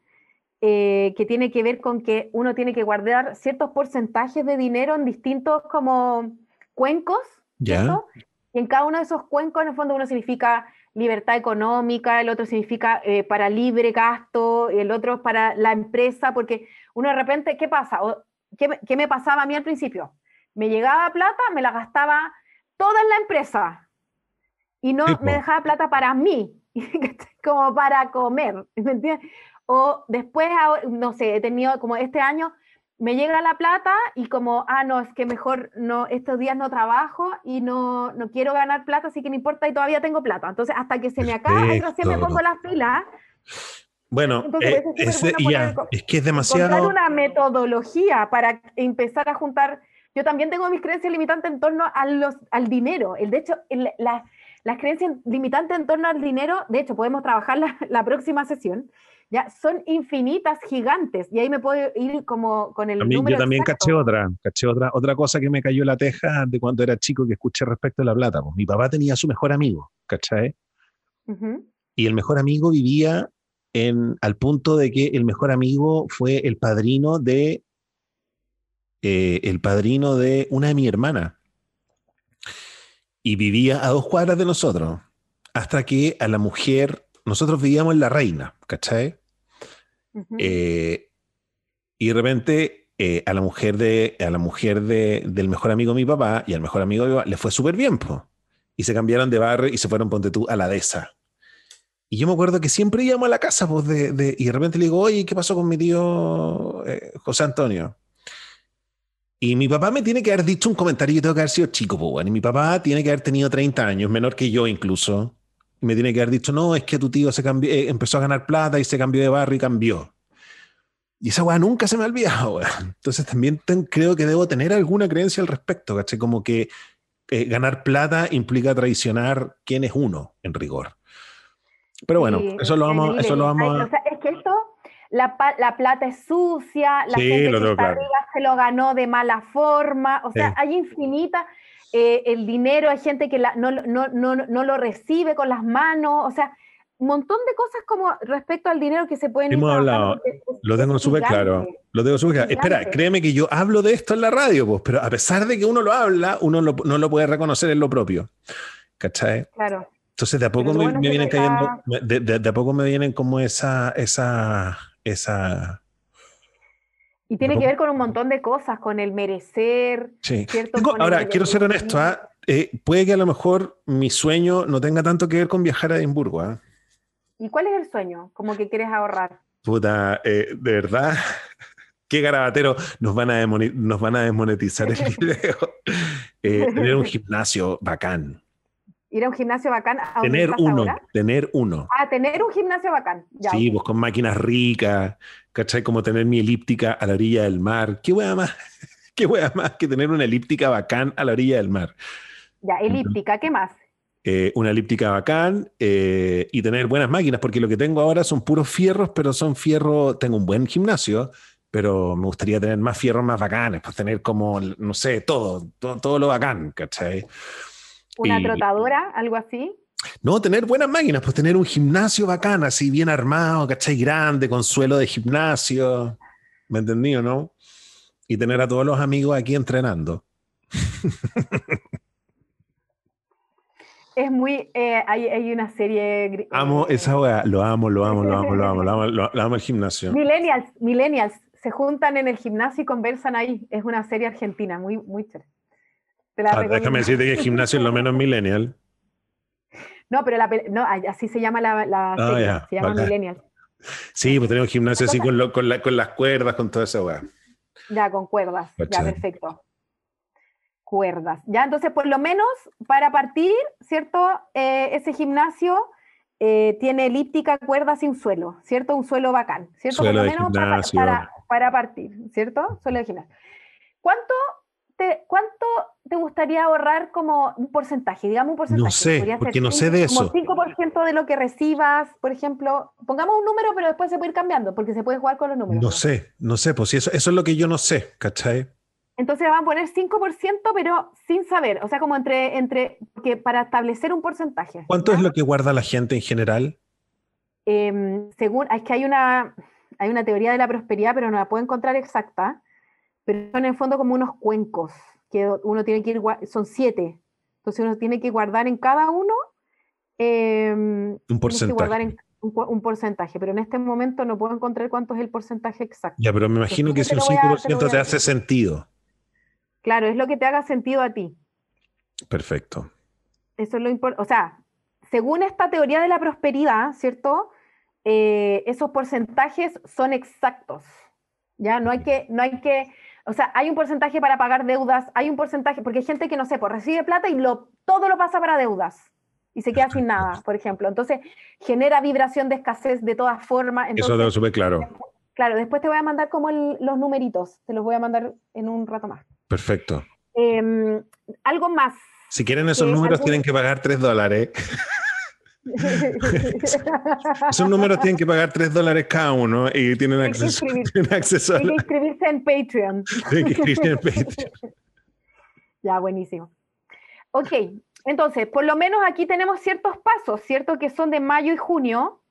eh, que tiene que ver con que uno tiene que guardar ciertos porcentajes de dinero en distintos como cuencos. Ya. Y en cada uno de esos cuencos, en el fondo, uno significa libertad económica, el otro significa eh, para libre gasto, el otro es para la empresa, porque uno de repente, ¿qué pasa? ¿qué, me pasaba a mí al principio? Me llegaba plata, me la gastaba toda en la empresa y no me dejaba plata para mí, como para comer, ¿me entiendes? O después, no sé, he tenido como este año, me llega la plata y como, ah, no, es que mejor no, estos días no trabajo y no, no quiero ganar plata, así que no importa y todavía tengo plata. Entonces, hasta que se me acaba, recién me pongo las pilas. Bueno, eh, es, es, que es demasiado... una metodología para empezar a juntar... Yo también tengo mis creencias limitantes en torno a los, al dinero. El, de hecho, las creencias limitantes en torno al dinero, de hecho, podemos trabajar la, la próxima sesión, ya son infinitas, gigantes, y ahí me puedo ir como con el también, Yo también caché otra, caché otra, otra cosa que me cayó la teja de cuando era chico que escuché respecto a la plata. Pues, mi papá tenía su mejor amigo, ¿cachai? Y el mejor amigo vivía en, al punto de que el mejor amigo fue el padrino de eh, el padrino de una de mi hermana. Y vivía a dos cuadras de nosotros. Hasta que a la mujer nosotros vivíamos en La Reina, ¿cachai? Eh, y de repente eh, a la mujer, de, a la mujer de, del mejor amigo de mi papá y al mejor amigo de mi papá le fue súper bien, po. Y se cambiaron de barrio y se fueron, ponte tú, a la dehesa. Y yo me acuerdo que siempre íbamos a la casa, pues, de, y de repente le digo, oye, ¿qué pasó con mi tío eh, José Antonio? Y mi papá me tiene que haber dicho un comentario, yo tengo que haber sido chico, pues, bueno, y mi papá tiene que haber tenido 30 años, menor que yo incluso me tiene que haber dicho, no, es que tu tío se cambió, eh, empezó a ganar plata y se cambió de barrio y cambió. Y esa weá nunca se me ha olvidado, Entonces también creo que debo tener alguna creencia al respecto, ¿cachai? Como que eh, ganar plata implica traicionar quién es uno, en rigor. Pero bueno, eso lo vamos, eso lo vamos a... es que esto, la, la, plata es sucia, la gente que está arriba se lo ganó de mala forma, o sea, hay infinita eh, el dinero, hay gente que no, no, no, no, lo recibe con las manos, o sea, un montón de cosas como respecto al dinero que se pueden... Hemos hablado, lo tengo súper claro, lo tengo súper claro. Espera, créeme que yo hablo de esto en la radio, pues, pero a pesar de que uno lo habla, uno no lo puede reconocer en lo propio. ¿Cachai? Claro. Entonces de a poco me, vienen cayendo, de, de, a poco me vienen como esa, esa, esa y tiene que ver con un montón de cosas, con el merecer. Sí. ahora, quiero ser honesto, ¿ah? eh, puede que a lo mejor mi sueño no tenga tanto que ver con viajar a Edimburgo. ¿ah? ¿Y cuál es el sueño? Como que quieres ahorrar. Puta, eh, de verdad, qué garabatero, nos van a, nos van a desmonetizar el video. Eh, tener un gimnasio bacán. Ir a un gimnasio bacán. A tener uno, tener uno. Ah, tener un gimnasio bacán. sí, pues con máquinas ricas, ¿cachai? Como tener mi elíptica a la orilla del mar. ¿Qué hueá más? ¿Qué hueá más que tener una elíptica bacán a la orilla del mar? Ya, elíptica, ¿qué más? Eh, una elíptica bacán eh, y tener buenas máquinas, porque lo que tengo ahora son puros fierros, pero son fierros, tengo un buen gimnasio, pero me gustaría tener más fierros más bacanes, pues tener como, no sé, todo, todo, lo bacán, ¿cachai? ¿Una trotadora, algo así? No, tener buenas máquinas, pues tener un gimnasio bacán, así bien armado, ¿cachai? Grande, con suelo de gimnasio. ¿Me entendí o no? Y tener a todos los amigos aquí entrenando. Es muy. Eh, hay, una serie. Amo esa weá, lo amo, lo amo, lo amo, lo amo, lo amo, lo, amo el gimnasio. Millennials, millennials se juntan en el gimnasio y conversan ahí. Es una serie argentina, muy, muy chévere. Ah, déjame decirte que el gimnasio es lo menos millennial. No, pero la, no, así se llama la, la ah, serie, se llama Millennial. Sí, pues tenemos gimnasio así con, con, las cuerdas, con toda esa weá. Ya, con cuerdas, ya, perfecto. Cuerdas. Ya, entonces, por lo menos, para partir, ¿cierto? Eh, ese gimnasio eh, tiene elíptica, cuerdas sin suelo, ¿cierto? Un suelo bacán, ¿cierto? Suelo por lo menos para, para, para, partir, ¿cierto? Suelo de gimnasio. ¿Cuánto ¿cuánto te gustaría ahorrar como un porcentaje? Digamos un porcentaje. No sé, porque no sé de eso. Como 5% de lo que recibas, por ejemplo. Pongamos un número, pero después se puede ir cambiando, porque se puede jugar con los números. No sé, no sé, pues eso, eso es lo que yo no sé, ¿cachai? Entonces van a poner 5%, pero sin saber, o sea, como entre, entre que para establecer un porcentaje. ¿Cuánto es lo que guarda la gente en general? Em, según, es que hay una, hay una teoría de la prosperidad, pero no la puedo encontrar exacta pero son en el fondo como unos cuencos que uno tiene que ir, son siete, entonces uno tiene que guardar en cada uno em, un porcentaje. un, porcentaje, pero en este momento no puedo encontrar cuánto es el porcentaje exacto. Ya, pero me imagino que si un 5% te, hace sentido. Claro, es lo que te haga sentido a ti. Perfecto. Eso es lo importante. O sea, según esta teoría de la prosperidad, ¿cierto? Eh, esos porcentajes son exactos. Ya no hay que, no hay que o sea, hay un porcentaje para pagar deudas, hay un porcentaje, porque hay gente que, no sé, pues recibe plata y lo, todo lo pasa para deudas y se queda sin nada, por ejemplo. Entonces, genera vibración de escasez de todas formas. Eso lo sube claro. Claro, después te voy a mandar como los numeritos, te los voy a mandar en un rato más. Perfecto. Em, algo más. Si quieren esos números, tienen que pagar tres dólares. Esos números tienen que pagar 3 dólares cada uno y tienen acceso, tienen acceso a que inscribirse en Patreon. Tienen que inscribirse en Patreon. Ya, buenísimo. Ok, entonces, por lo menos aquí tenemos ciertos pasos, ¿cierto? Que son de mayo y junio.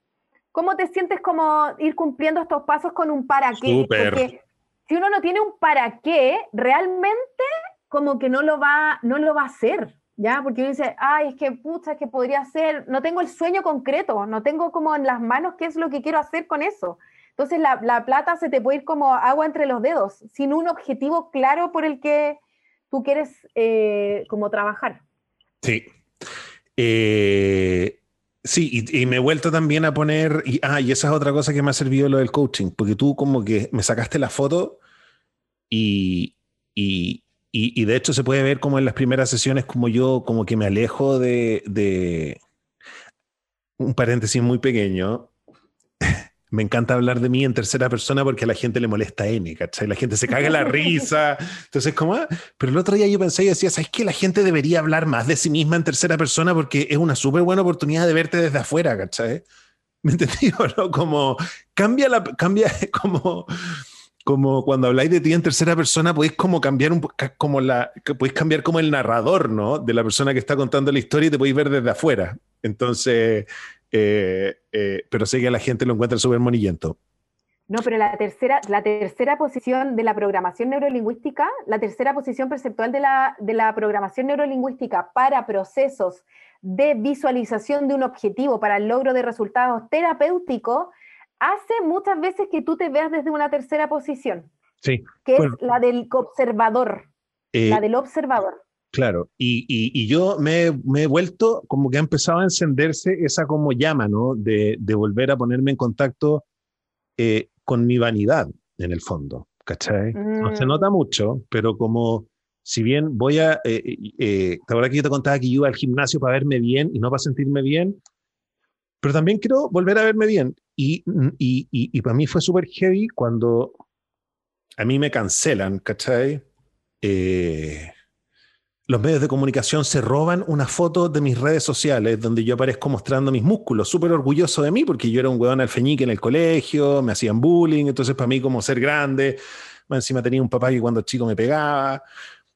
¿Cómo te sientes como ir cumpliendo estos pasos con un para qué? Porque si uno no tiene un para qué, realmente como que no lo va, no lo va a hacer. ¿Ya? Porque uno dice, ay, es que pucha, es que podría ser, no tengo el sueño concreto, no tengo como en las manos qué es lo que quiero hacer con eso. Entonces la, la, plata se te puede ir como agua entre los dedos, sin un objetivo claro por el que tú quieres eh, como trabajar. Sí. Eh, sí, y, me he vuelto también a poner, y, ah, y esa es otra cosa que me ha servido lo del coaching, porque tú como que me sacaste la foto y, y, y, de hecho se puede ver como en las primeras sesiones como yo como que me alejo de, un paréntesis muy pequeño. me encanta hablar de mí en tercera persona porque a la gente le molesta N, ¿cachai? La gente se caga la risa. Entonces, como, ah, pero el otro día yo pensé y decía, ¿sabes qué? La gente debería hablar más de sí misma en tercera persona porque es una súper buena oportunidad de verte desde afuera, ¿cachai? ¿Me entendí no? Como, cambia la, cambia, como, como cuando habláis de ti en tercera persona, podéis como cambiar un como la, podéis cambiar como el narrador, ¿no? De la persona que está contando la historia y te podéis ver desde afuera. Entonces, eh, eh, pero sé que a la gente lo encuentra súper monillento. No, pero la tercera, la tercera posición de la programación neurolingüística, la tercera posición perceptual de la, de la programación neurolingüística para procesos de visualización de un objetivo para el logro de resultados terapéuticos, hace muchas veces que tú te veas desde una tercera posición. Sí. Que es la del observador. Eh, la del observador. Claro, y, yo me, he vuelto, como que ha empezado a encenderse esa como llama, ¿no? De, volver a ponerme en contacto eh, con mi vanidad, en el fondo, ¿cachai? No se mm. nota mucho, pero como si bien voy a, eh, eh, verdad que yo te contaba que yo iba al gimnasio para verme bien y no para sentirme bien, pero también quiero volver a verme bien. Y, y, y, para mí fue súper heavy cuando a mí me cancelan, ¿cachai? Eh, los medios de comunicación se roban una foto de mis redes sociales donde yo aparezco mostrando mis músculos, súper orgulloso de mí porque yo era un huevón alfeñique en el colegio, me hacían bullying, entonces para mí como ser grande, encima tenía un papá que cuando chico me pegaba,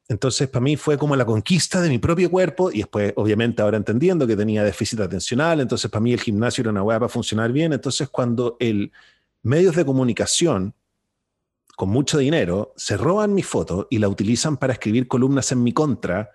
entonces, para mí fue como la conquista de mi propio cuerpo y después, obviamente, ahora entendiendo que tenía déficit atencional, entonces para mí el gimnasio era una hueá para funcionar bien. Entonces, cuando el medios de comunicación con mucho dinero se roban mi foto y la utilizan para escribir columnas en mi contra,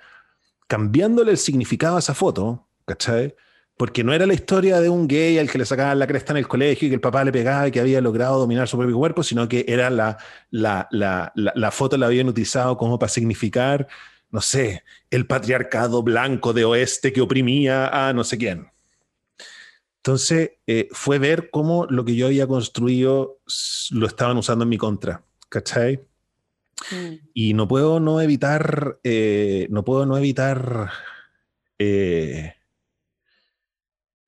cambiándole el significado a esa foto, ¿cachai? Porque no era la historia de un gay al que le sacaban la cresta en el colegio y que el papá le pegaba y que había logrado dominar su propio cuerpo, sino que era la, la, la, la, foto la habían utilizado como para significar, no sé, el patriarcado blanco de oeste que oprimía a no sé quién. Entonces eh, fue ver cómo lo que yo había construido lo estaban usando en mi contra, ¿cachai? Mm. Y no puedo no evitar, eh, no puedo no evitar... Eh,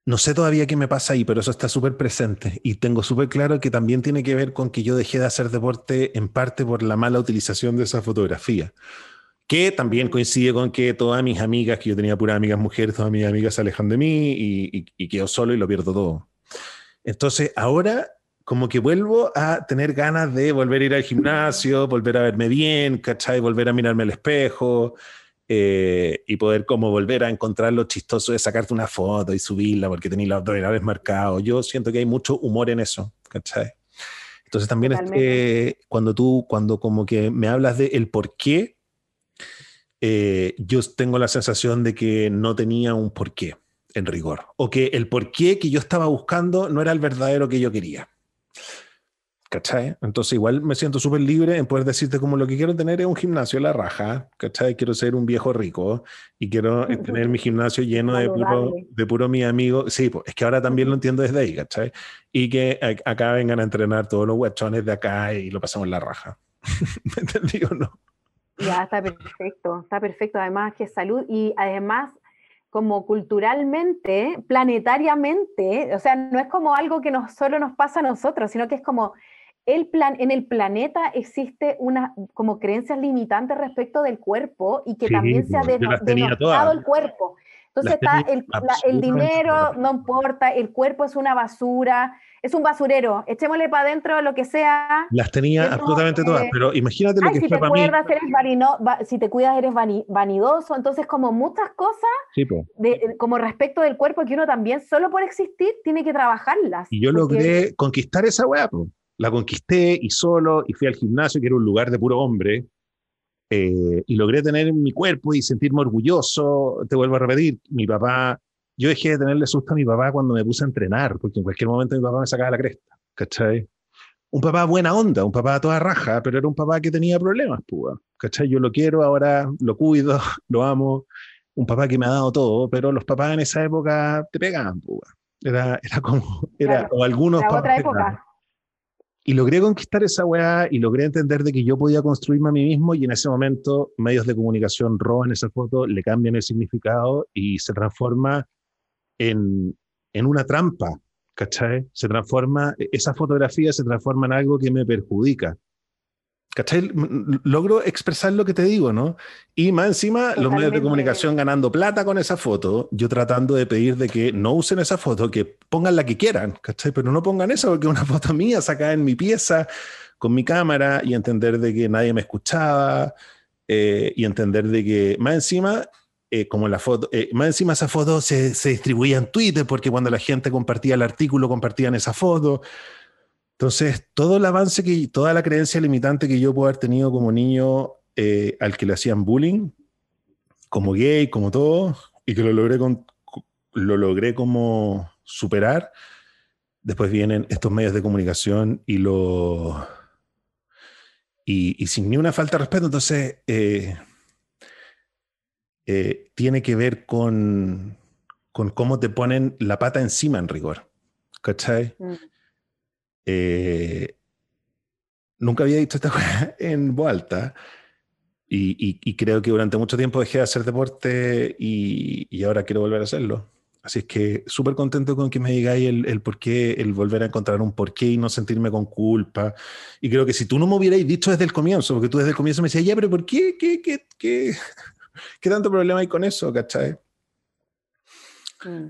no sé todavía qué me pasa ahí, pero eso está súper presente y tengo súper claro que también tiene que ver con que yo dejé de hacer deporte en parte por la mala utilización de esa fotografía, que también coincide con que todas mis amigas, que yo tenía puras amigas mujeres, todas mis amigas se alejan de mí y, y, quedo solo y lo pierdo todo. Entonces ahora como que vuelvo a tener ganas de volver a ir al gimnasio, volver a verme bien, ¿cachai? Volver a mirarme al espejo, eh, y poder como volver a encontrar lo chistoso de sacarte una foto y subirla porque tenéis los abdominales marcados. Yo siento que hay mucho humor en eso, ¿cachai? Entonces también es que cuando tú, cuando como que me hablas de el por qué, eh, yo tengo la sensación de que no tenía un porqué en rigor, o que el porqué que yo estaba buscando no era el verdadero que yo quería. ¿Cachai? Entonces igual me siento súper libre en poder decirte como lo que quiero tener es un gimnasio la raja, ¿cachai? Quiero ser un viejo rico y quiero tener mi gimnasio lleno de puro, de puro mi amigo. Sí, pues, es que ahora también lo entiendo desde ahí, ¿cachai? Y que acá vengan a entrenar todos los guachones de acá y lo pasamos la raja. ¿Me entendí o no? Ya, está perfecto, está perfecto. Además que salud y además como culturalmente, planetariamente, o sea, no es como algo que nos, solo nos pasa a nosotros, sino que es como el plan, en el planeta existe una como creencias limitantes respecto del cuerpo y que también se ha denostado el cuerpo. Entonces está el, el, dinero, no importa, el cuerpo es una basura, es un basurero, echémosle para adentro lo que sea. Las tenía absolutamente todas, eh, pero imagínate lo que si fue para mí. si te cuidas eres vanidoso, entonces como muchas cosas de, como respecto del cuerpo que uno también solo por existir tiene que trabajarlas. Y yo logré conquistar esa weá, pues la conquisté y solo, y fui al gimnasio, que era un lugar de puro hombre, eh, y logré tener mi cuerpo y sentirme orgulloso. Te vuelvo a repetir, mi papá, yo dejé de tenerle susto a mi papá cuando me puse a entrenar, porque en cualquier momento mi papá me sacaba la cresta, ¿cachai? Un papá buena onda, un papá toda raja, pero era un papá que tenía problemas, pues, ¿cachai? Yo lo quiero, ahora lo cuido, lo amo, un papá que me ha dado todo, pero los papás en esa época te pegaban, pues. Era, era como, era, o algunos... otra época. Y logré conquistar esa weá y logré entender de que yo podía construirme a mí mismo y en ese momento medios de comunicación roban esa foto, le cambian el significado y se transforma en, en una trampa, ¿cachai? Se transforma, esa fotografía se transforma en algo que me perjudica. ¿Cachai? Logro expresar lo que te digo, ¿no? Y más encima, los medios de comunicación ganando plata con esa foto, yo tratando de pedir de que no usen esa foto, que pongan la que quieran, ¿cachai? Pero no pongan esa porque es una foto mía sacada en mi pieza, con mi cámara y entender de que nadie me escuchaba eh, y entender de que más encima, eh, como la foto, eh, más encima esa foto se, se, distribuía en Twitter porque cuando la gente compartía el artículo compartían esa foto. Entonces, todo el avance que, toda la creencia limitante que yo puedo haber tenido como niño al que le hacían bullying, como gay, como todo, y que lo logré, lo logré como superar, después vienen estos medios de comunicación y lo y, sin ni una falta de respeto, entonces eh, eh, tiene que ver con, con, cómo te ponen la pata encima en rigor. ¿Cachai? Mm. Eh, nunca había dicho esta cosa en voz alta. Y, y, creo que durante mucho tiempo dejé de hacer deporte y, y ahora quiero volver a hacerlo. Así es que súper contento con que me digáis el, el por qué, el volver a encontrar un porqué y no sentirme con culpa. Y creo que si tú no me hubierais dicho desde el comienzo, porque tú desde el comienzo me decías, ya, pero ¿por qué? ¿Qué, qué, qué, qué tanto problema hay con eso? ¿Cachai? Mm,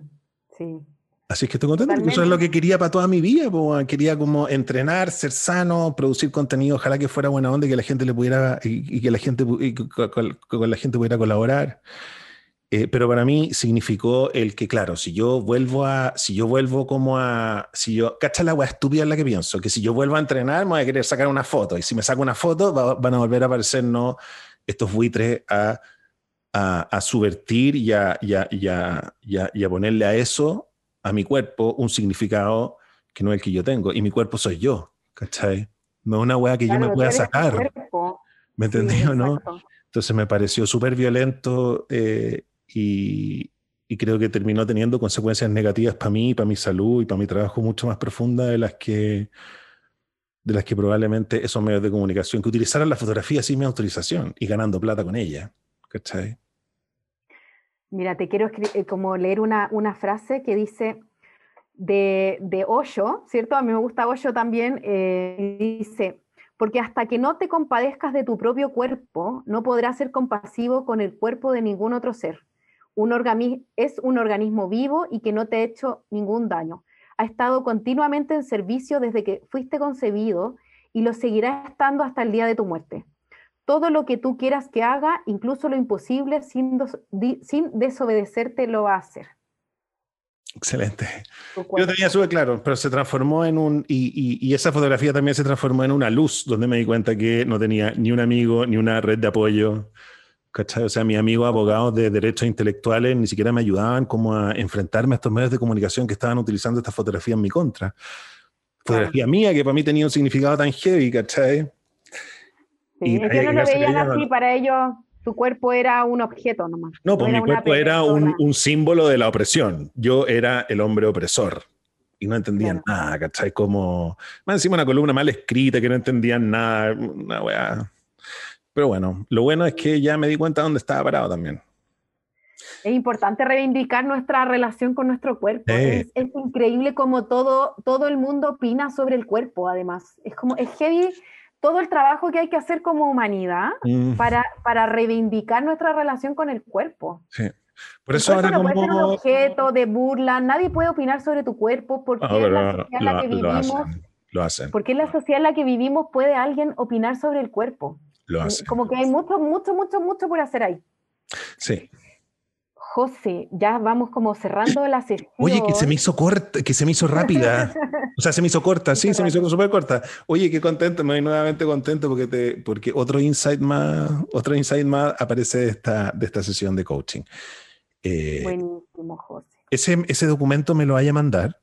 sí. Así es que estoy contento porque eso es lo que quería para toda mi vida. Quería como entrenar, ser sano, producir contenido, ojalá que fuera buena onda y que la gente le pudiera, y, que la gente, y con la gente pudiera colaborar. Eh, pero para mí significó el que, claro, si yo vuelvo a, si yo vuelvo como a, si yo, cacha la agua estúpida en la que pienso, que si yo vuelvo a entrenar me voy a querer sacar una foto. Y si me saco una foto van a volver a aparecer no estos buitres a, a, a subvertir y a, y, y, y a, ponerle a eso, a mi cuerpo, un significado que no es el que yo tengo y mi cuerpo soy yo, ¿cachai? No es una wea que yo me pueda sacar. ¿Me entendió, no? Entonces me pareció súper violento eh, y, creo que terminó teniendo consecuencias negativas para mí, para mi salud y para mi trabajo mucho más profunda de las que de las que probablemente esos medios de comunicación que utilizaran la fotografía sin mi autorización y ganando plata con ella. ¿Cachai? Mira, te quiero eh, como leer una, una frase que dice de, de Osho, ¿cierto? A mí me gusta Osho también, eh, dice, porque hasta que no te compadezcas de tu propio cuerpo, no podrás ser compasivo con el cuerpo de ningún otro ser un es un organismo vivo y que no te ha hecho ningún daño. Ha estado continuamente en servicio desde que fuiste concebido y lo seguirá estando hasta el día de tu muerte. Todo lo que tú quieras que haga, incluso lo imposible, sin, sin desobedecerte, lo va a hacer. Excelente. Yo tenía súper claro, pero se transformó en un. Y, y, esa fotografía también se transformó en una luz, donde me di cuenta que no tenía ni un amigo, ni una red de apoyo. ¿cachai? O sea, mis amigos abogados de derechos intelectuales ni siquiera me ayudaban como a enfrentarme a estos medios de comunicación que estaban utilizando esta fotografía en mi contra. Fotografía mía que para mí tenía un significado tan heavy, ¿cachai? Y no lo veían así, para ellos tu cuerpo era un objeto nomás. No, pues mi cuerpo era un, un, símbolo de la opresión. Yo era el hombre opresor. Y no entendían nada, ¿cachai? Como, más encima una columna mal escrita que no entendían nada, una weá. Pero bueno, lo bueno es que ya me di cuenta dónde estaba parado también. Es importante reivindicar nuestra relación con nuestro cuerpo. Es, increíble como todo, todo el mundo opina sobre el cuerpo, además. Es como, es heavy todo el trabajo que hay que hacer como humanidad mm. para, para reivindicar nuestra relación con el cuerpo. Sí. Por eso ahora no puede ser un objeto de burla, nadie puede opinar sobre tu cuerpo porque es la sociedad en la que vivimos. lo hacen. Porque en la sociedad en la que vivimos puede alguien opinar sobre el cuerpo. Como que hay mucho, mucho, mucho, mucho por hacer ahí. Sí. José, ya vamos como cerrando la sesión. Oye, que se me hizo corta, que se me hizo rápida. o sea, se me hizo corta, sí, se me hizo súper corta. Oye, qué contento, me voy nuevamente contento porque, te, porque otro insight más, otro insight más aparece de esta, de esta sesión de coaching. Eh, Buenísimo, José. Ese, ese documento me lo vaya a mandar.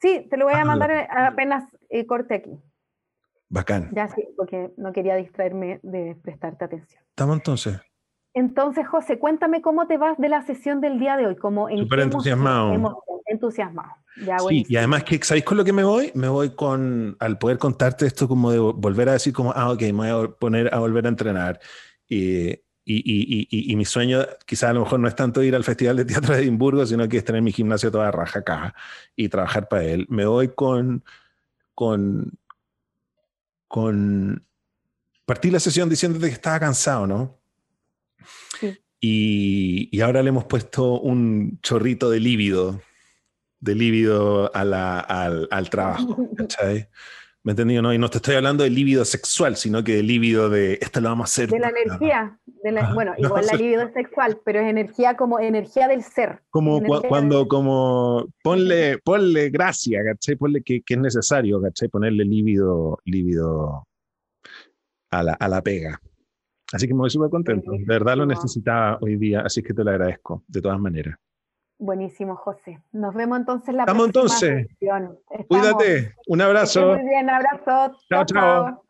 Sí, te lo voy a ah, mandar apenas eh, corte aquí. Bacán. Ya sí, porque no quería distraerme de prestarte atención. ¿Estamos entonces? Entonces, José, cuéntame cómo te vas de la sesión del día de hoy. Como en Súper entusiasmado. entusiasmado. sí, y además, que, ¿sabéis con lo que me voy? Me voy con, al poder contarte esto como de volver a decir como, ah, ok, me voy a poner a volver a entrenar. Y, y, y, y, mi sueño quizás a lo mejor no es tanto ir al Festival de Teatro de Edimburgo, sino que es tener mi gimnasio toda raja acá y trabajar para él. Me voy con, con con... Partí la sesión diciéndote que estaba cansado, ¿no? Y, y, ahora le hemos puesto un chorrito de lívido, de lívido a la, al, al, trabajo, ¿cachai? ¿Me entendido? No, y no te estoy hablando de líbido sexual, sino que de líbido de esto lo vamos a hacer. De la energía. bueno, igual la líbido es sexual, pero es energía como energía del ser. Como cuando, como, ponle, ponle gracia, ¿cachai? Ponle que, que, es necesario, ¿cachai? Ponerle líbido, líbido a la, a la pega. Así que me voy súper contento. De verdad lo necesitaba hoy día, así que te lo agradezco, de todas maneras. Buenísimo, José. Nos vemos entonces la próxima entonces. Estamos. Cuídate. Un abrazo. Muy bien, abrazo. chao. chao.